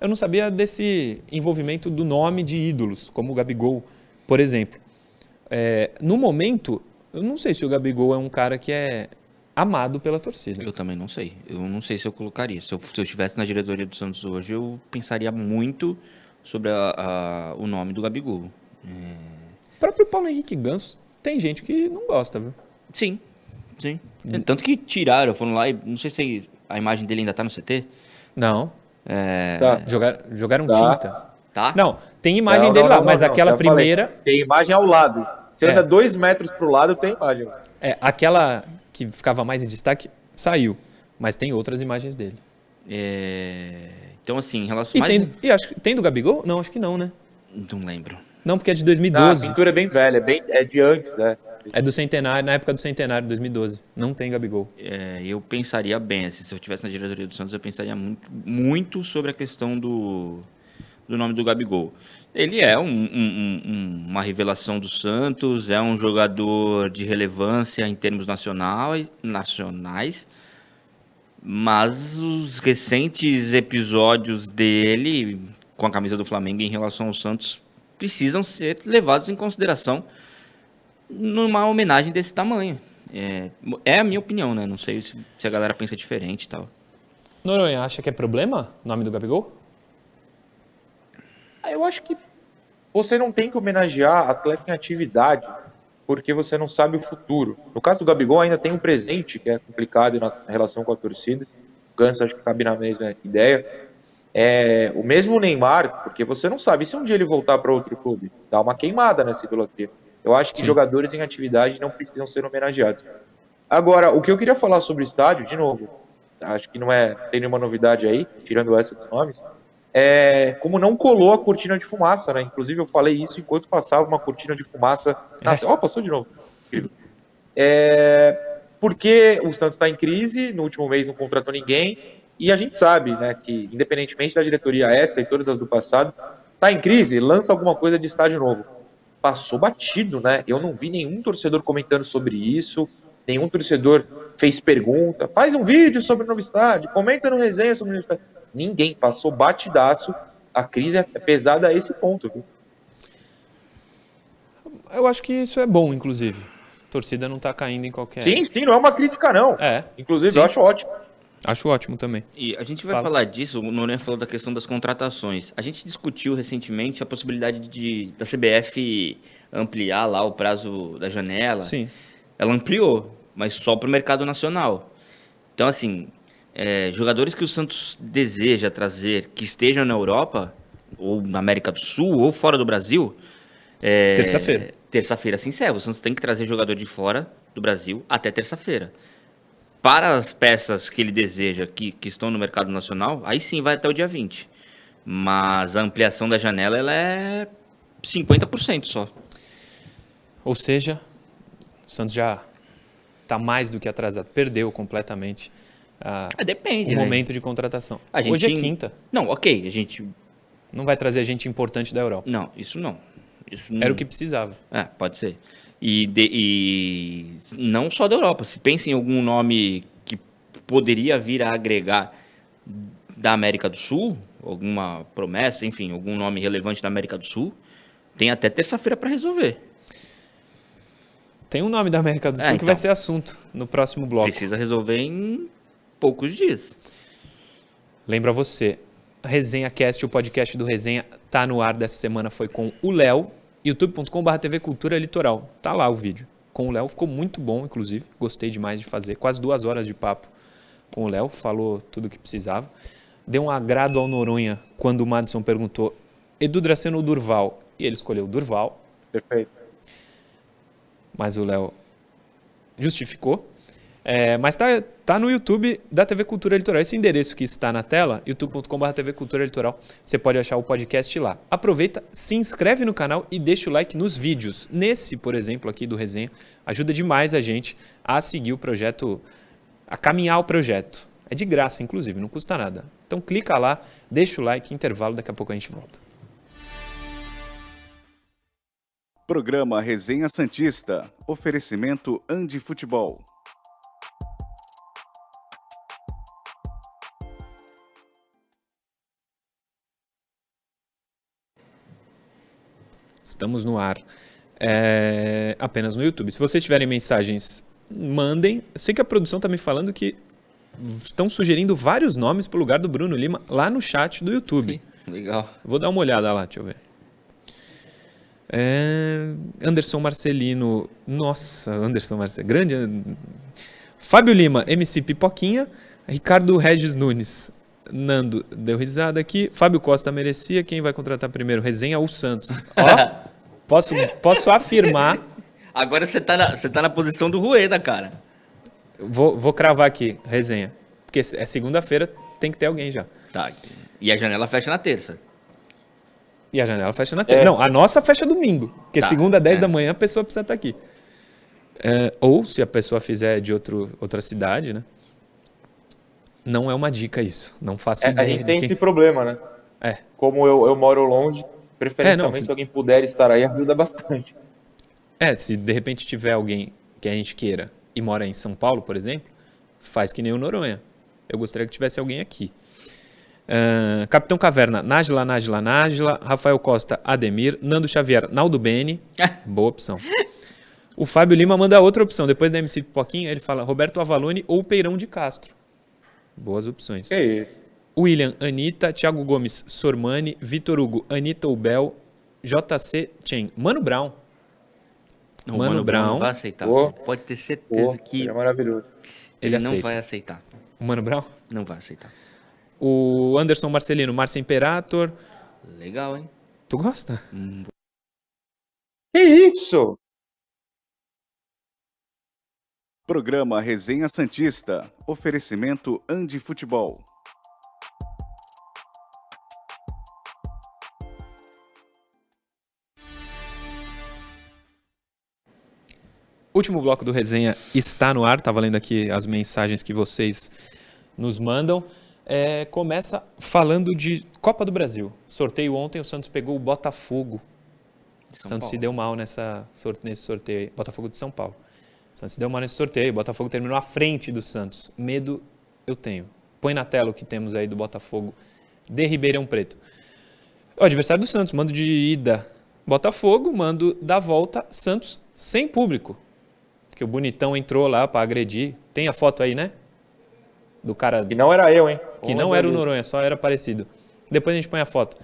Eu não sabia desse envolvimento do nome de ídolos, como o Gabigol, por exemplo. É, no momento, eu não sei se o Gabigol é um cara que é amado pela torcida. Eu também não sei. Eu não sei se eu colocaria. Se eu, se eu estivesse na diretoria do Santos hoje, eu pensaria muito sobre a, a, o nome do Gabigol. É... O próprio Paulo Henrique Ganso tem gente que não gosta, viu? Sim, sim. É, tanto que tiraram, foram lá e não sei se a imagem dele ainda tá no CT. Não. É... Tá. Jogar, jogaram tá. tinta. Tá? Não, tem imagem não, dele não, lá, não, mas aquela primeira. Falei. Tem imagem ao lado. Você é. anda dois metros pro lado, tem imagem. É, aquela que ficava mais em destaque, saiu. Mas tem outras imagens dele. É... Então, assim, em relação... E, mais... tem, e acho, tem do Gabigol? Não, acho que não, né? Não lembro. Não, porque é de 2012. Ah, a pintura é bem velha, é, bem, é de antes, né? É do centenário, na época do centenário, 2012. Não tem Gabigol. É, eu pensaria bem, assim, se eu estivesse na diretoria do Santos, eu pensaria muito, muito sobre a questão do, do nome do Gabigol. Ele é um, um, um, uma revelação do Santos, é um jogador de relevância em termos nacionais, nacionais, mas os recentes episódios dele com a camisa do Flamengo em relação ao Santos precisam ser levados em consideração numa homenagem desse tamanho. É, é a minha opinião, né? Não sei se, se a galera pensa diferente e tal. Noronha, acha que é problema o nome do Gabigol? Ah, eu acho que você não tem que homenagear atleta em atividade porque você não sabe o futuro. No caso do Gabigol, ainda tem um presente que é complicado na relação com a torcida. O Ganso acho que cabe na mesma ideia. É, o mesmo Neymar, porque você não sabe se um dia ele voltar para outro clube, dá uma queimada nessa idolatria. Eu acho que Sim. jogadores em atividade não precisam ser homenageados. Agora, o que eu queria falar sobre o estádio, de novo, acho que não é tem nenhuma novidade aí, tirando essa dos nomes, é, como não colou a cortina de fumaça, né? Inclusive eu falei isso enquanto passava uma cortina de fumaça. Na... É. Ó, oh, passou de novo. É, porque o Santos está em crise, no último mês não contratou ninguém, e a gente sabe, né, que independentemente da diretoria essa e todas as do passado, está em crise, lança alguma coisa de estádio novo. passou batido, né? Eu não vi nenhum torcedor comentando sobre isso, nenhum torcedor fez pergunta, faz um vídeo sobre o novo estádio, comenta no resenha sobre o novo estádio. Ninguém passou batidaço. A crise é pesada a esse ponto. Viu? Eu acho que isso é bom, inclusive. A torcida não está caindo em qualquer. Sim, sim, não é uma crítica, não. É. Inclusive, sim. eu acho ótimo. Acho ótimo também. E a gente vai Fala. falar disso, o Noronha falou da questão das contratações. A gente discutiu recentemente a possibilidade de da CBF ampliar lá o prazo da janela. Sim. Ela ampliou, mas só para o mercado nacional. Então, assim, é, jogadores que o Santos deseja trazer que estejam na Europa, ou na América do Sul, ou fora do Brasil. É, terça-feira. Terça-feira se encerra. O Santos tem que trazer jogador de fora do Brasil até terça-feira para as peças que ele deseja que, que estão no mercado nacional, aí sim vai até o dia 20. Mas a ampliação da janela ela é 50% só. Ou seja, o Santos já está mais do que atrasado, perdeu completamente ah, Depende, o né? momento de contratação. Gente, Hoje é quinta. Não, ok, a gente... Não vai trazer gente importante da Europa. Não, isso não. Isso não... Era o que precisava. É, pode ser. E, de, e não só da Europa. Se pensa em algum nome que poderia vir a agregar da América do Sul, alguma promessa, enfim, algum nome relevante da América do Sul, tem até terça-feira para resolver. Tem um nome da América do é, Sul é, então, que vai ser assunto no próximo bloco. Precisa resolver em poucos dias. Lembra você, Resenha Cast, o podcast do Resenha, tá no ar dessa semana, foi com o Léo, youtube.com.br TV Cultura Litoral. Tá lá o vídeo. Com o Léo, ficou muito bom, inclusive. Gostei demais de fazer. Quase duas horas de papo com o Léo, falou tudo o que precisava. Deu um agrado ao Noronha quando o Madison perguntou Edu Draceno ou Durval? E ele escolheu Durval. Perfeito. Mas o Léo justificou. É, mas tá, tá no YouTube da TV Cultura Litoral. Esse endereço que está na tela, youtube.com.br TV Cultura Litoral, você pode achar o podcast lá. Aproveita, se inscreve no canal e deixa o like nos vídeos. Nesse, por exemplo, aqui do Resenha, ajuda demais a gente a seguir o projeto, a caminhar o projeto. É de graça, inclusive, não custa nada. Então clica lá, deixa o like, intervalo, daqui a pouco a gente volta. Programa Resenha Santista. Oferecimento Andi Futebol. Estamos no ar é, apenas no YouTube. Se vocês tiverem mensagens, mandem. Eu sei que a produção está me falando que estão sugerindo vários nomes para o lugar do Bruno Lima lá no chat do YouTube. Legal. Vou dar uma olhada lá, deixa eu ver. É, Anderson Marcelino. Nossa, Anderson Marcelino. Grande. Fábio Lima, MC Pipoquinha. Ricardo Regis Nunes. Nando deu risada aqui. Fábio Costa merecia. Quem vai contratar primeiro? Resenha ou Santos? Ó, posso, posso afirmar. Agora você tá, na, você tá na posição do Rueda, cara. Vou, vou cravar aqui, resenha. Porque é segunda-feira, tem que ter alguém já. Tá. E a janela fecha na terça. E a janela fecha na terça. É. Não, a nossa fecha domingo. Porque tá. segunda, 10 é. da manhã, a pessoa precisa estar aqui. É, ou se a pessoa fizer de outro, outra cidade, né? Não é uma dica isso. Não faço é, ideia. A gente tem esse problema, né? É. Como eu, eu moro longe, preferencialmente é, não, se... se alguém puder estar aí, ajuda bastante. É, se de repente tiver alguém que a gente queira e mora em São Paulo, por exemplo, faz que nem o Noronha. Eu gostaria que tivesse alguém aqui. Uh, Capitão Caverna, Nájila, Nájila, Nájila. Rafael Costa, Ademir. Nando Xavier, Naldo Bene. Boa opção. O Fábio Lima manda outra opção. Depois da MC Pipoquinha, ele fala Roberto Avalone ou Peirão de Castro. Boas opções. É isso. William, Anitta, Thiago Gomes, Sormani, Vitor Hugo, Anitta Ubel, JC Chen. Mano Brown. Não, Mano, Mano Brown. Brown não vai aceitar. Oh. Pode ter certeza oh, que. Ele é maravilhoso. Ele, ele não vai aceitar. O Mano Brown? Não vai aceitar. O Anderson Marcelino, Márcio Imperator. Legal, hein? Tu gosta? Hum. Que isso? Programa Resenha Santista. Oferecimento Andi Futebol. Último bloco do resenha está no ar. Estava lendo aqui as mensagens que vocês nos mandam. É, começa falando de Copa do Brasil. Sorteio ontem, o Santos pegou o Botafogo. O Santos Paulo. se deu mal nessa, nesse sorteio. Botafogo de São Paulo. Santos se deu mal nesse sorteio. Botafogo terminou à frente do Santos. Medo eu tenho. Põe na tela o que temos aí do Botafogo de Ribeirão Preto. O adversário do Santos, mando de ida Botafogo, mando da volta Santos sem público. Que o bonitão entrou lá para agredir. Tem a foto aí, né? Do cara. Que não era eu, hein? Que não era o Noronha, só era parecido. Depois a gente põe a foto.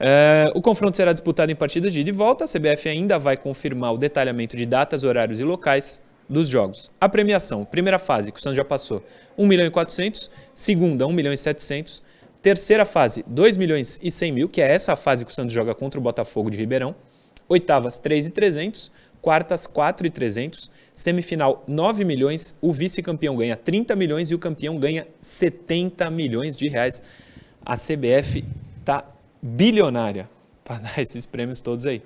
É, o confronto será disputado em partidas de ida e volta. A CBF ainda vai confirmar o detalhamento de datas, horários e locais dos jogos. A premiação, primeira fase, que o Santos já passou, 1 milhão e 400. Segunda, 1 milhão e 700. Terceira fase, 2 milhões e 100 mil, que é essa fase que o Santos joga contra o Botafogo de Ribeirão. Oitavas, 3 e 300. Quartas, 4 e 300. Semifinal, 9 milhões. O vice-campeão ganha 30 milhões e o campeão ganha 70 milhões de reais. A CBF tá bilionária para dar esses prêmios todos aí.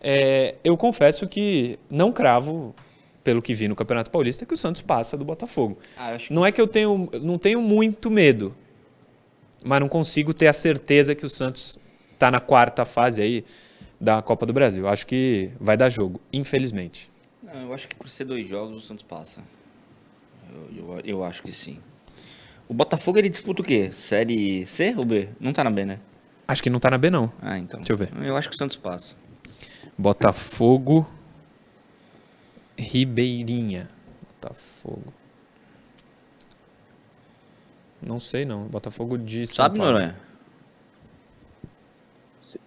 É, eu confesso que não cravo, pelo que vi no Campeonato Paulista, que o Santos passa do Botafogo. Ah, não é que eu tenho, não tenho muito medo, mas não consigo ter a certeza que o Santos está na quarta fase aí da Copa do Brasil. Acho que vai dar jogo, infelizmente. Não, eu acho que por ser dois jogos o Santos passa. Eu, eu, eu acho que sim. O Botafogo ele disputa o quê? Série C ou B? Não tá na B, né? Acho que não tá na B, não. Ah, então. Deixa eu ver. Eu acho que o Santos passa. Botafogo. Ribeirinha. Botafogo. Não sei, não. Botafogo de São Sabe, Paulo. Noronha?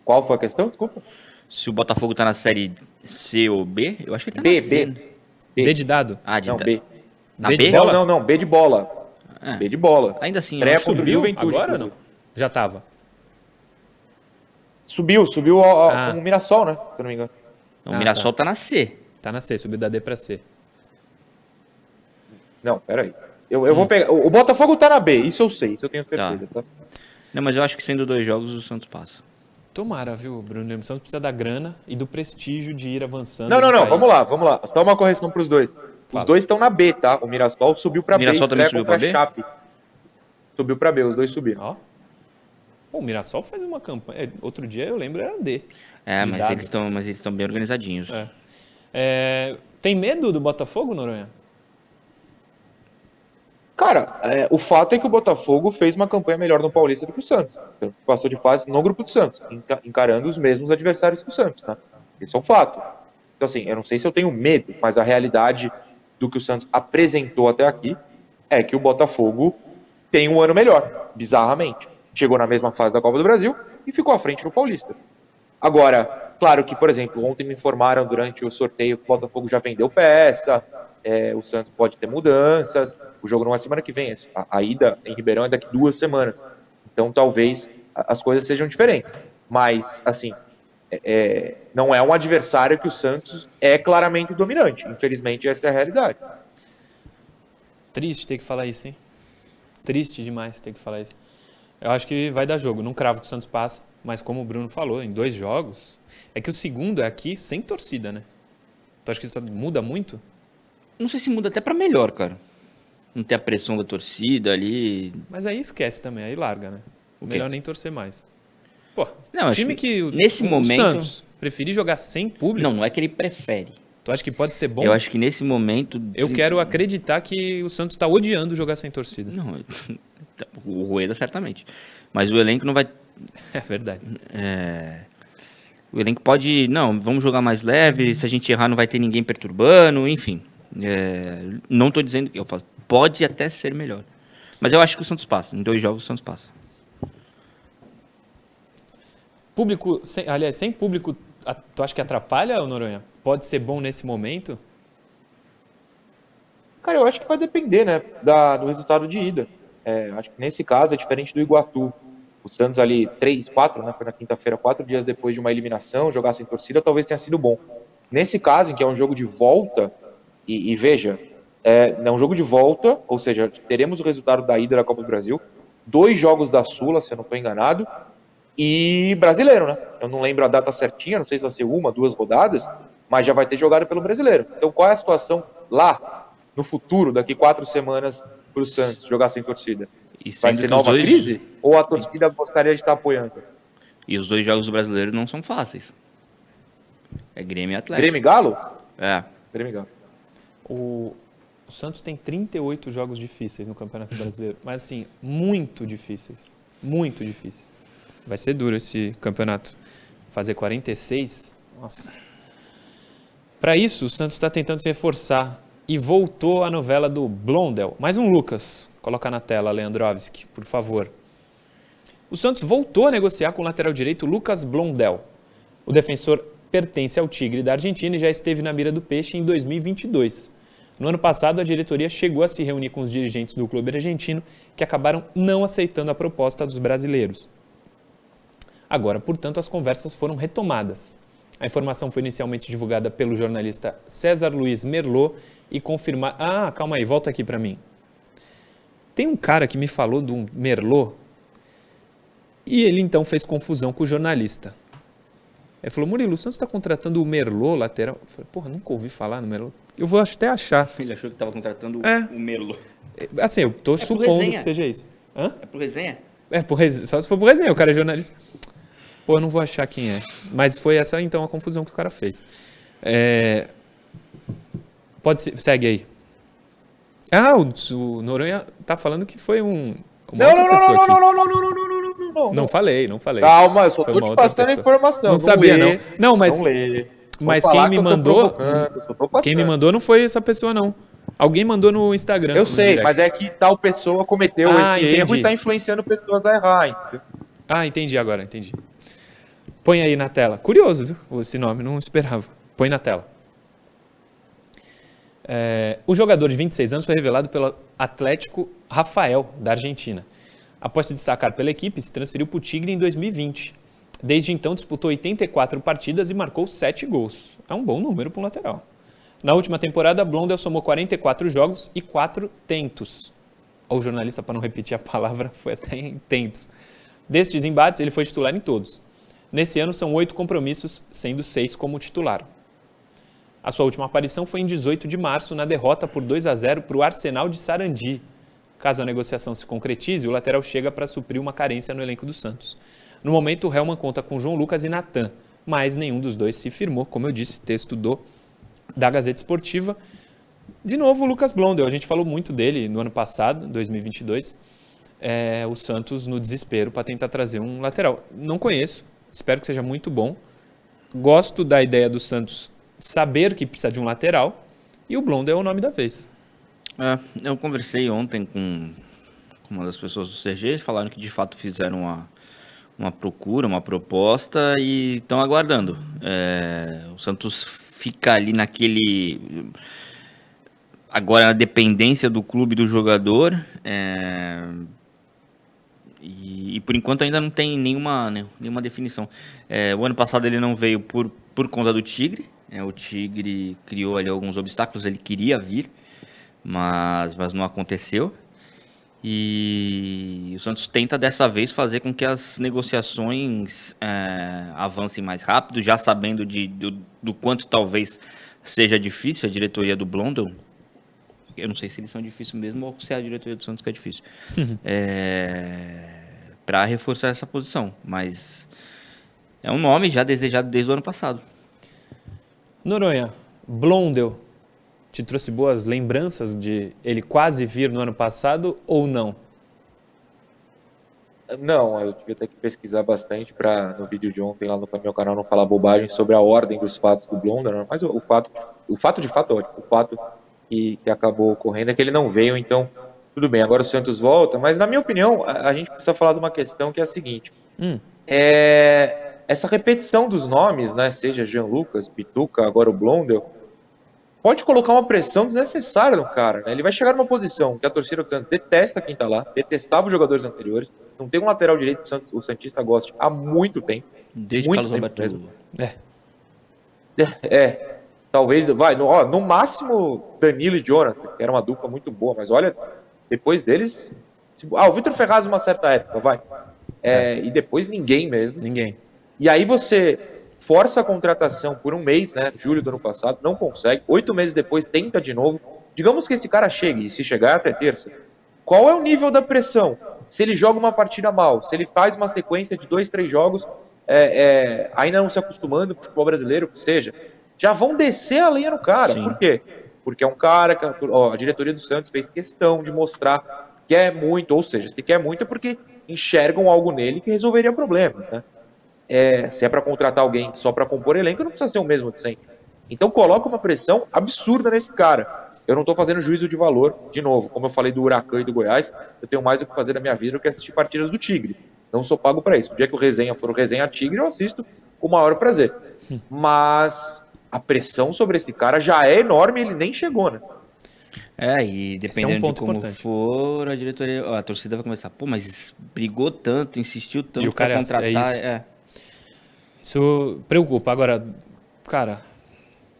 Qual foi a questão? Desculpa. Se o Botafogo tá na série C ou B, eu acho que ele tá B, na C. B. B. B de dado? Ah, de não, da... B. Na B? B? Não, não, não. B de bola. É. B de bola. Ainda assim, Pré contra o Juventude. Agora não? Já tava. Subiu, subiu o, ah. o Mirassol, né? Se eu não me engano. o ah, Mirassol tá. tá. na C. Tá na C, subiu da D pra C. Não, peraí. Eu, eu hum. vou pegar. O Botafogo tá na B, isso eu sei, isso eu tenho certeza, tá. tá? Não, mas eu acho que sendo dois jogos o Santos passa. Tomara, viu, Bruno? O Santos precisa da grana e do prestígio de ir avançando. Não, não, não, vamos lá, vamos lá. Só uma correção pros dois. Os Fala. dois estão na B, tá? O Mirassol subiu pra B. O Mirassol também subiu pra B? Chape. Subiu pra B, os dois subiram. Ó. Pô, o Mirassol faz uma campanha. É, outro dia eu lembro era D. É, mas eles, estão, mas eles estão bem organizadinhos. É. É, tem medo do Botafogo, Noronha? Cara, é, o fato é que o Botafogo fez uma campanha melhor no Paulista do que o Santos. Passou de fase no grupo do Santos, encarando os mesmos adversários que o Santos, tá? Isso é um fato. Então, assim, eu não sei se eu tenho medo, mas a realidade do que o Santos apresentou até aqui é que o Botafogo tem um ano melhor, bizarramente chegou na mesma fase da Copa do Brasil e ficou à frente no Paulista. Agora, claro que, por exemplo, ontem me informaram durante o sorteio que o Botafogo já vendeu peça, é, o Santos pode ter mudanças, o jogo não é semana que vem, a, a ida em Ribeirão é daqui duas semanas. Então talvez as coisas sejam diferentes. Mas, assim, é, é, não é um adversário que o Santos é claramente dominante. Infelizmente, essa é a realidade. Triste ter que falar isso, hein? Triste demais ter que falar isso. Eu acho que vai dar jogo. Não cravo que o Santos passa, mas como o Bruno falou, em dois jogos. É que o segundo é aqui sem torcida, né? Tu acha que isso muda muito? Não sei se muda até para melhor, cara. Não ter a pressão da torcida ali. Mas aí esquece também, aí larga, né? O Melhor nem torcer mais. Pô, não, time que, que nesse o, momento o Santos preferir jogar sem público. Não, não é que ele prefere. Tu acha que pode ser bom? Eu acho que nesse momento. Eu quero acreditar que o Santos está odiando jogar sem torcida. Não, o Rueda certamente. Mas o elenco não vai. É verdade. É... O elenco pode. Não, vamos jogar mais leve. Se a gente errar, não vai ter ninguém perturbando. Enfim. É... Não estou dizendo que. Eu falo, pode até ser melhor. Mas eu acho que o Santos passa. Em dois jogos, o Santos passa. Público. Sem, aliás, sem público, tu acha que atrapalha, Noronha? Pode ser bom nesse momento? Cara, eu acho que vai depender, né? Da, do resultado de ida. É, acho que nesse caso é diferente do Iguatu. O Santos ali, três, quatro, né? Foi na quinta-feira, quatro dias depois de uma eliminação, jogar sem torcida, talvez tenha sido bom. Nesse caso, em que é um jogo de volta, e, e veja, é, é um jogo de volta, ou seja, teremos o resultado da ida da Copa do Brasil, dois jogos da Sula, se eu não estou enganado, e brasileiro, né? Eu não lembro a data certinha, não sei se vai ser uma, duas rodadas, mas já vai ter jogado pelo brasileiro. Então, qual é a situação lá, no futuro, daqui quatro semanas, para o Santos jogar sem torcida? E Vai ser nova dois... crise? Ou a torcida gostaria de estar apoiando? E os dois jogos do brasileiro não são fáceis. É Grêmio Atlético. Grêmio Galo? É. Grêmio Galo. O, o Santos tem 38 jogos difíceis no Campeonato Brasileiro, mas assim, muito difíceis. Muito difíceis. Vai ser duro esse campeonato. Fazer 46, nossa. Para isso, o Santos está tentando se reforçar e voltou a novela do Blondel. Mais um Lucas. Coloca na tela, Leandrovski, por favor. O Santos voltou a negociar com o lateral direito Lucas Blondel. O defensor pertence ao Tigre da Argentina e já esteve na mira do Peixe em 2022. No ano passado, a diretoria chegou a se reunir com os dirigentes do clube argentino, que acabaram não aceitando a proposta dos brasileiros. Agora, portanto, as conversas foram retomadas. A informação foi inicialmente divulgada pelo jornalista César Luiz Merlot e confirmada. Ah, calma aí, volta aqui para mim. Tem um cara que me falou do Merlot e ele então fez confusão com o jornalista. Ele falou, Murilo, o Santos está contratando o Merlot lateral. Eu falei, porra, nunca ouvi falar no Merlot. Eu vou até achar. Ele achou que estava contratando é. o Merlot. Assim, eu estou é supondo que seja isso. Hã? É por resenha? É, por resenha. só se for por resenha. O cara é jornalista. Pô, eu não vou achar quem é. Mas foi essa, então, a confusão que o cara fez. É... Pode ser... Segue aí. Ah, o, o Noronha tá falando que foi um... Uma não, outra não, pessoa não, não, aqui. não, não, não, não, não, não, não não, não. falei, não falei. Calma, eu só tô te passando a informação. Não, não sabia, lê, não. Não, mas. Não mas quem me mandou. Quem me mandou não foi essa pessoa, não. Alguém mandou no Instagram. Eu sei, mas é que tal pessoa cometeu ah, esse entendi. erro e tá influenciando pessoas a errar, entendeu? Ah, entendi agora, entendi. Põe aí na tela. Curioso, viu? Esse nome, não esperava. Põe na tela. É, o jogador de 26 anos foi revelado pelo Atlético Rafael, da Argentina. Após se destacar pela equipe, se transferiu para o Tigre em 2020. Desde então, disputou 84 partidas e marcou 7 gols. É um bom número para um lateral. Na última temporada, Blondel somou 44 jogos e 4 tentos. O jornalista, para não repetir a palavra, foi até em tentos. Destes embates, ele foi titular em todos. Nesse ano são oito compromissos, sendo seis como titular. A sua última aparição foi em 18 de março, na derrota por 2 a 0 para o Arsenal de Sarandi. Caso a negociação se concretize, o lateral chega para suprir uma carência no elenco do Santos. No momento, o Helman conta com João Lucas e Natan, mas nenhum dos dois se firmou, como eu disse, texto do da Gazeta Esportiva. De novo, o Lucas Blondel, a gente falou muito dele no ano passado, 2022. É, o Santos no desespero para tentar trazer um lateral. Não conheço, Espero que seja muito bom. Gosto da ideia do Santos saber que precisa de um lateral. E o Blondo é o nome da vez. É, eu conversei ontem com, com uma das pessoas do CG, falaram que de fato fizeram uma, uma procura, uma proposta e estão aguardando. É, o Santos fica ali naquele. Agora a dependência do clube do jogador. É, e, e, por enquanto ainda não tem nenhuma, né, nenhuma definição. É, o ano passado ele não veio por, por conta do Tigre. É, o Tigre criou ali alguns obstáculos, ele queria vir, mas, mas não aconteceu. E o Santos tenta dessa vez fazer com que as negociações é, avancem mais rápido, já sabendo de, do, do, quanto talvez seja difícil a diretoria do Blondel. Eu não sei se eles são difíceis mesmo ou se é a diretoria do Santos que é difícil. Uhum. É para reforçar essa posição. Mas é um nome já desejado desde o ano passado. Noronha, Blondel te trouxe boas lembranças de ele quase vir no ano passado ou não? Não, eu tive até que pesquisar bastante para no vídeo de ontem lá no meu canal não falar bobagem sobre a ordem dos fatos do Blondel, né? mas o, o fato, o fato de fato, o fato que, que acabou ocorrendo é que ele não veio, então tudo bem, agora o Santos volta, mas na minha opinião, a, a gente precisa falar de uma questão que é a seguinte. Hum. É, essa repetição dos nomes, né, seja Jean Lucas, Pituca, agora o Blondel, pode colocar uma pressão desnecessária no cara. Né? Ele vai chegar numa posição que a torcida do Santos detesta quem tá lá, detestava os jogadores anteriores, não tem um lateral direito que o, Santos, o Santista goste há muito tempo. Desde muito Carlos tempo mesmo. É. é. É, talvez, vai, no, ó, no máximo Danilo e Jonathan, que era uma dupla muito boa, mas olha, depois deles. Ah, o Vitor Ferraz, uma certa época, vai. É, é. E depois ninguém mesmo. Ninguém. E aí você força a contratação por um mês, né? Julho do ano passado, não consegue. Oito meses depois tenta de novo. Digamos que esse cara chegue, e se chegar até terça, qual é o nível da pressão? Se ele joga uma partida mal, se ele faz uma sequência de dois, três jogos é, é, ainda não se acostumando com o futebol brasileiro, que seja, já vão descer a lenha no cara. Sim. Por quê? Porque é um cara que ó, a diretoria do Santos fez questão de mostrar que é muito, ou seja, se quer muito é porque enxergam algo nele que resolveria problemas, né? É, se é para contratar alguém só para compor elenco, não precisa ser o mesmo de sempre. Então coloca uma pressão absurda nesse cara. Eu não estou fazendo juízo de valor, de novo, como eu falei do Huracan e do Goiás, eu tenho mais o que fazer na minha vida do que assistir partidas do Tigre. Não sou pago para isso. O dia que o resenha for o resenha Tigre, eu assisto com o maior prazer. Mas a pressão sobre esse cara já é enorme e ele nem chegou, né? É, e dependendo é um de como importante. for, a diretoria, a torcida vai começar, pô, mas brigou tanto, insistiu tanto para contratar. É isso. É. isso preocupa. Agora, cara,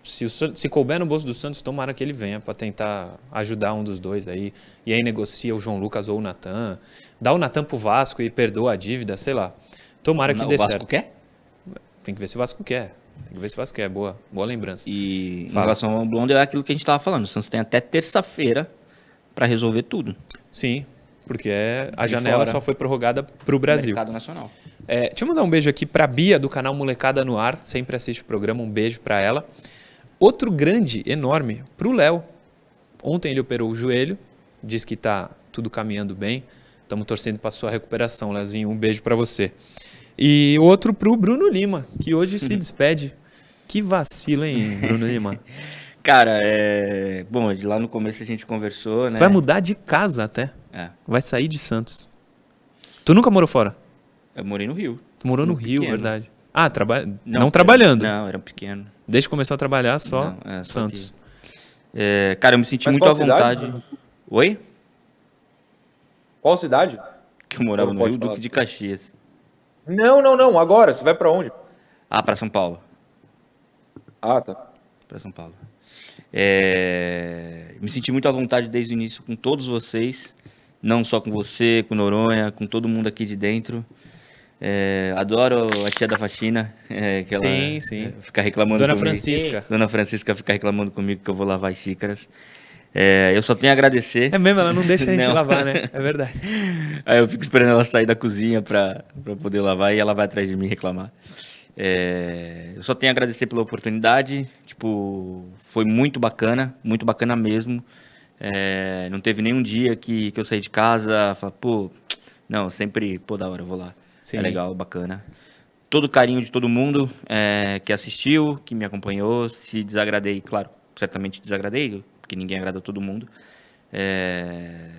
se, o, se couber no bolso do Santos, tomara que ele venha para tentar ajudar um dos dois aí. E aí negocia o João Lucas ou o Natan. Dá o Natan pro Vasco e perdoa a dívida, sei lá. Tomara que Não, dê certo. O Vasco quer? Tem que ver se o Vasco quer. Tem que ver se o Vasco quer. Boa, boa lembrança. E Fala. em relação ao Blonde, é aquilo que a gente estava falando. O Santos tem até terça-feira para resolver tudo. Sim, porque é, a janela fora. só foi prorrogada para o Brasil. Mercado Nacional. É, deixa eu mandar um beijo aqui para Bia, do canal Molecada no Ar. Sempre assiste o programa. Um beijo para ela. Outro grande, enorme, para o Léo. Ontem ele operou o joelho, diz que está tudo caminhando bem. Estamos torcendo para sua recuperação, Leozinho. Um beijo para você. E outro para o Bruno Lima, que hoje se despede. Que vacilo, hein, Bruno Lima? Cara, é. Bom, lá no começo a gente conversou, né? Tu vai mudar de casa até. É. Vai sair de Santos. Tu nunca morou fora? Eu morei no Rio. Tu morou no, no Rio, pequeno. verdade. Ah, traba... não, não trabalhando. Não, era pequeno. Desde que começou a trabalhar, só, não, é, só Santos. Que... É, cara, eu me senti Mas muito à vontade. Cidade? Oi? Qual cidade? Que eu morava no Rio, Duque de Caxias. Não, não, não. Agora, você vai para onde? Ah, para São Paulo. Ah, tá. Para São Paulo. É... Me senti muito à vontade desde o início com todos vocês. Não só com você, com Noronha, com todo mundo aqui de dentro. É, adoro a tia da faxina, é, que ela sim, sim. fica reclamando Dona comigo. Francisca. Dona Francisca fica reclamando comigo que eu vou lavar as xícaras. É, eu só tenho a agradecer. É mesmo, ela não deixa a gente lavar, né? É verdade. Aí eu fico esperando ela sair da cozinha para poder lavar e ela vai atrás de mim reclamar. É, eu só tenho a agradecer pela oportunidade. Tipo, foi muito bacana, muito bacana mesmo. É, não teve nenhum dia que, que eu saí de casa, falei, pô, não, sempre, pô, da hora, eu vou lá. Sim. É legal, bacana. Todo o carinho de todo mundo é, que assistiu, que me acompanhou. Se desagradei, claro, certamente desagradei, porque ninguém agrada todo mundo. É,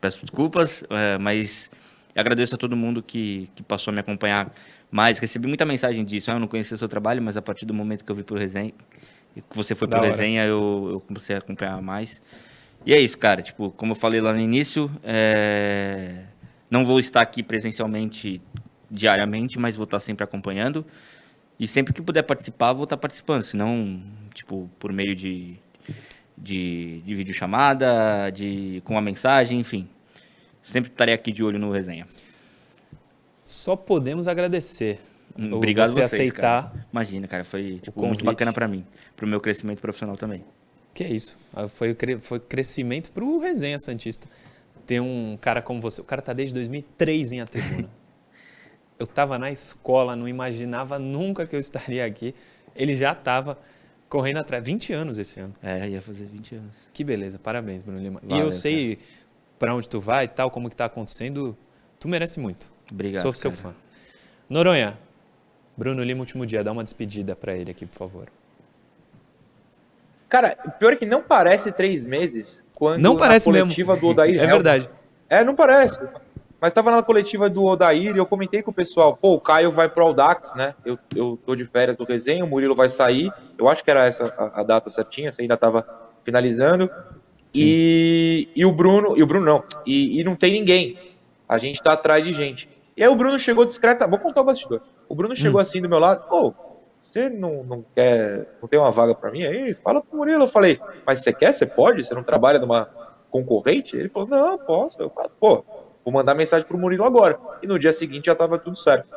peço desculpas, é, mas agradeço a todo mundo que, que passou a me acompanhar mais. Recebi muita mensagem disso. Ah, eu não conhecia seu trabalho, mas a partir do momento que eu vi pro resenha, que você foi pro resenha, eu, eu comecei a acompanhar mais. E é isso, cara. Tipo, como eu falei lá no início, é... não vou estar aqui presencialmente diariamente, mas vou estar sempre acompanhando. E sempre que puder participar, vou estar participando. Senão, tipo, por meio de, de, de videochamada, de, com uma mensagem, enfim. Sempre estarei aqui de olho no resenha. Só podemos agradecer. Hum, obrigado você vocês, aceitar. Cara. Imagina, cara, foi tipo, muito bacana para mim, para o meu crescimento profissional também. Que é isso. Foi, foi crescimento para o Resenha Santista. Ter um cara como você. O cara tá desde 2003 em A Tribuna. eu estava na escola, não imaginava nunca que eu estaria aqui. Ele já estava correndo atrás. 20 anos esse ano. É, ia fazer 20 anos. Que beleza. Parabéns, Bruno Lima. Valeu, e eu sei para onde tu vai e tal, como que tá acontecendo. Tu merece muito. Obrigado. Sou seu fã. Noronha, Bruno Lima, último dia, dá uma despedida para ele aqui, por favor. Cara, pior é que não parece três meses quando não parece coletiva mesmo. do Odair. é verdade. É, não parece. Mas tava na coletiva do Odair e eu comentei com o pessoal, pô, o Caio vai pro Audax, né? Eu, eu tô de férias do resenha, o Murilo vai sair. Eu acho que era essa a, a data certinha, você ainda tava finalizando. E, e o Bruno, e o Bruno não, e, e não tem ninguém. A gente tá atrás de gente. E aí o Bruno chegou discreto, vou contar o bastidor. O Bruno chegou hum. assim do meu lado, pô, você não, não quer, não tem uma vaga para mim aí? Fala pro Murilo. Eu falei, mas você quer? Você pode? Você não trabalha numa concorrente? Ele falou, não, posso. Eu falei, pô, vou mandar mensagem pro Murilo agora. E no dia seguinte já tava tudo certo.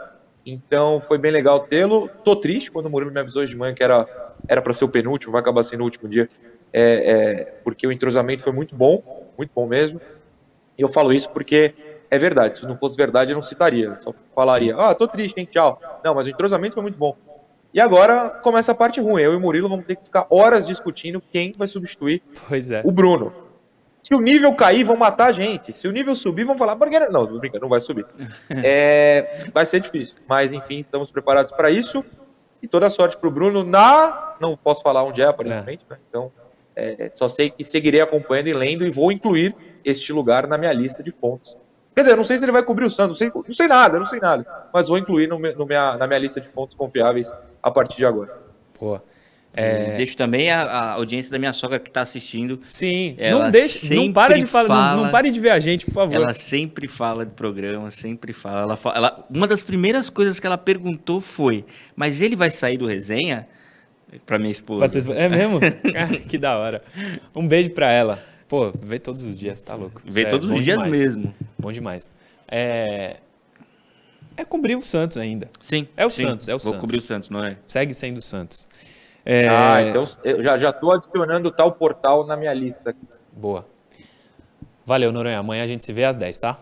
Então foi bem legal tê-lo. Tô triste quando o Murilo me avisou hoje de manhã que era era para ser o penúltimo, vai acabar sendo o último dia, é, é, porque o entrosamento foi muito bom, muito bom mesmo. E eu falo isso porque é verdade. Se não fosse verdade, eu não citaria. Só falaria, ah, tô triste, hein, tchau. Não, mas o entrosamento foi muito bom. E agora começa a parte ruim. Eu e o Murilo vamos ter que ficar horas discutindo quem vai substituir é. o Bruno. Se o nível cair, vão matar a gente. Se o nível subir, vão falar, porque não, não, não vai subir. é, vai ser difícil. Mas enfim, estamos preparados para isso. E toda sorte para o Bruno na. Não posso falar onde é, aparentemente, é. Né? Então, é, só sei que seguirei acompanhando e lendo e vou incluir este lugar na minha lista de fontes. Quer dizer, não sei se ele vai cobrir o Santos, não sei, não sei nada, não sei nada. Mas vou incluir no, no minha, na minha lista de fontes confiáveis a partir de agora. Boa. É... Deixo também a, a, audiência da minha sogra que está assistindo. Sim, não deixe, não para de falar, fala, não, não, pare de ver a gente, por favor. Ela sempre fala de programa, sempre fala. Ela, fala ela, uma das primeiras coisas que ela perguntou foi: mas ele vai sair do resenha? Para minha esposa. É mesmo? ah, que da hora. Um beijo para ela. Pô, vê todos os dias, tá louco. Vê Isso todos é os dias demais. mesmo. Bom demais. É, é cobrir o Santos ainda. Sim. É o sim. Santos, é o Vou Santos. cobrir o Santos, não é? Segue sendo o Santos. É... Ah, então eu já, já tô adicionando tal portal na minha lista. Boa. Valeu, Noronha. Amanhã a gente se vê às 10, tá?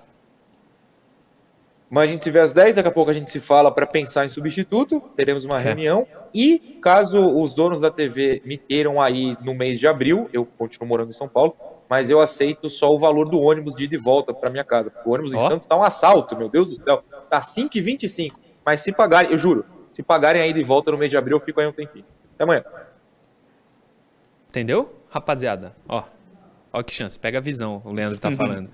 Amanhã a gente se vê às 10, daqui a pouco a gente se fala para pensar em substituto, teremos uma é. reunião. E caso os donos da TV me queiram aí no mês de abril, eu continuo morando em São Paulo, mas eu aceito só o valor do ônibus de ida e volta para minha casa. O ônibus oh. em Santos tá um assalto, meu Deus do céu. Tá 5,25. Mas se pagarem, eu juro, se pagarem a ida e volta no mês de abril, eu fico aí um tempinho. Até amanhã. Entendeu, rapaziada? Ó, ó que chance. Pega a visão, o Leandro tá falando.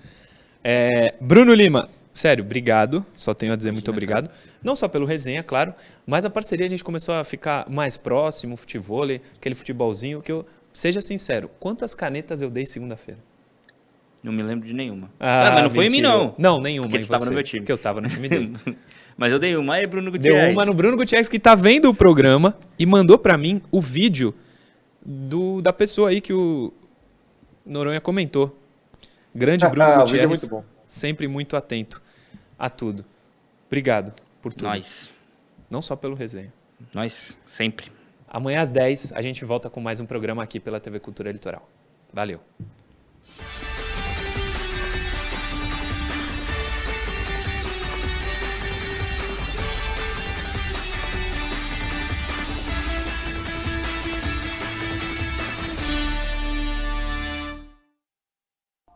É, Bruno Lima, sério, obrigado. Só tenho a dizer muito obrigado. Não só pelo resenha, claro, mas a parceria a gente começou a ficar mais próximo, futebol, aquele futebolzinho que eu. Seja sincero, quantas canetas eu dei segunda-feira? Não me lembro de nenhuma. Ah, ah mas não foi em mim, não. Não, nenhuma. Porque você estava no meu time. Que eu estava no time dele. Mas eu dei uma aí, Bruno Gutierrez. Deu uma no Bruno Gutierrez que tá vendo o programa e mandou para mim o vídeo do, da pessoa aí que o Noronha comentou. Grande Bruno ah, Gutierrez. É muito sempre muito atento a tudo. Obrigado por tudo. Nós. Não só pelo resenha. Nós, sempre. Amanhã às 10 a gente volta com mais um programa aqui pela TV Cultura Litoral. Valeu.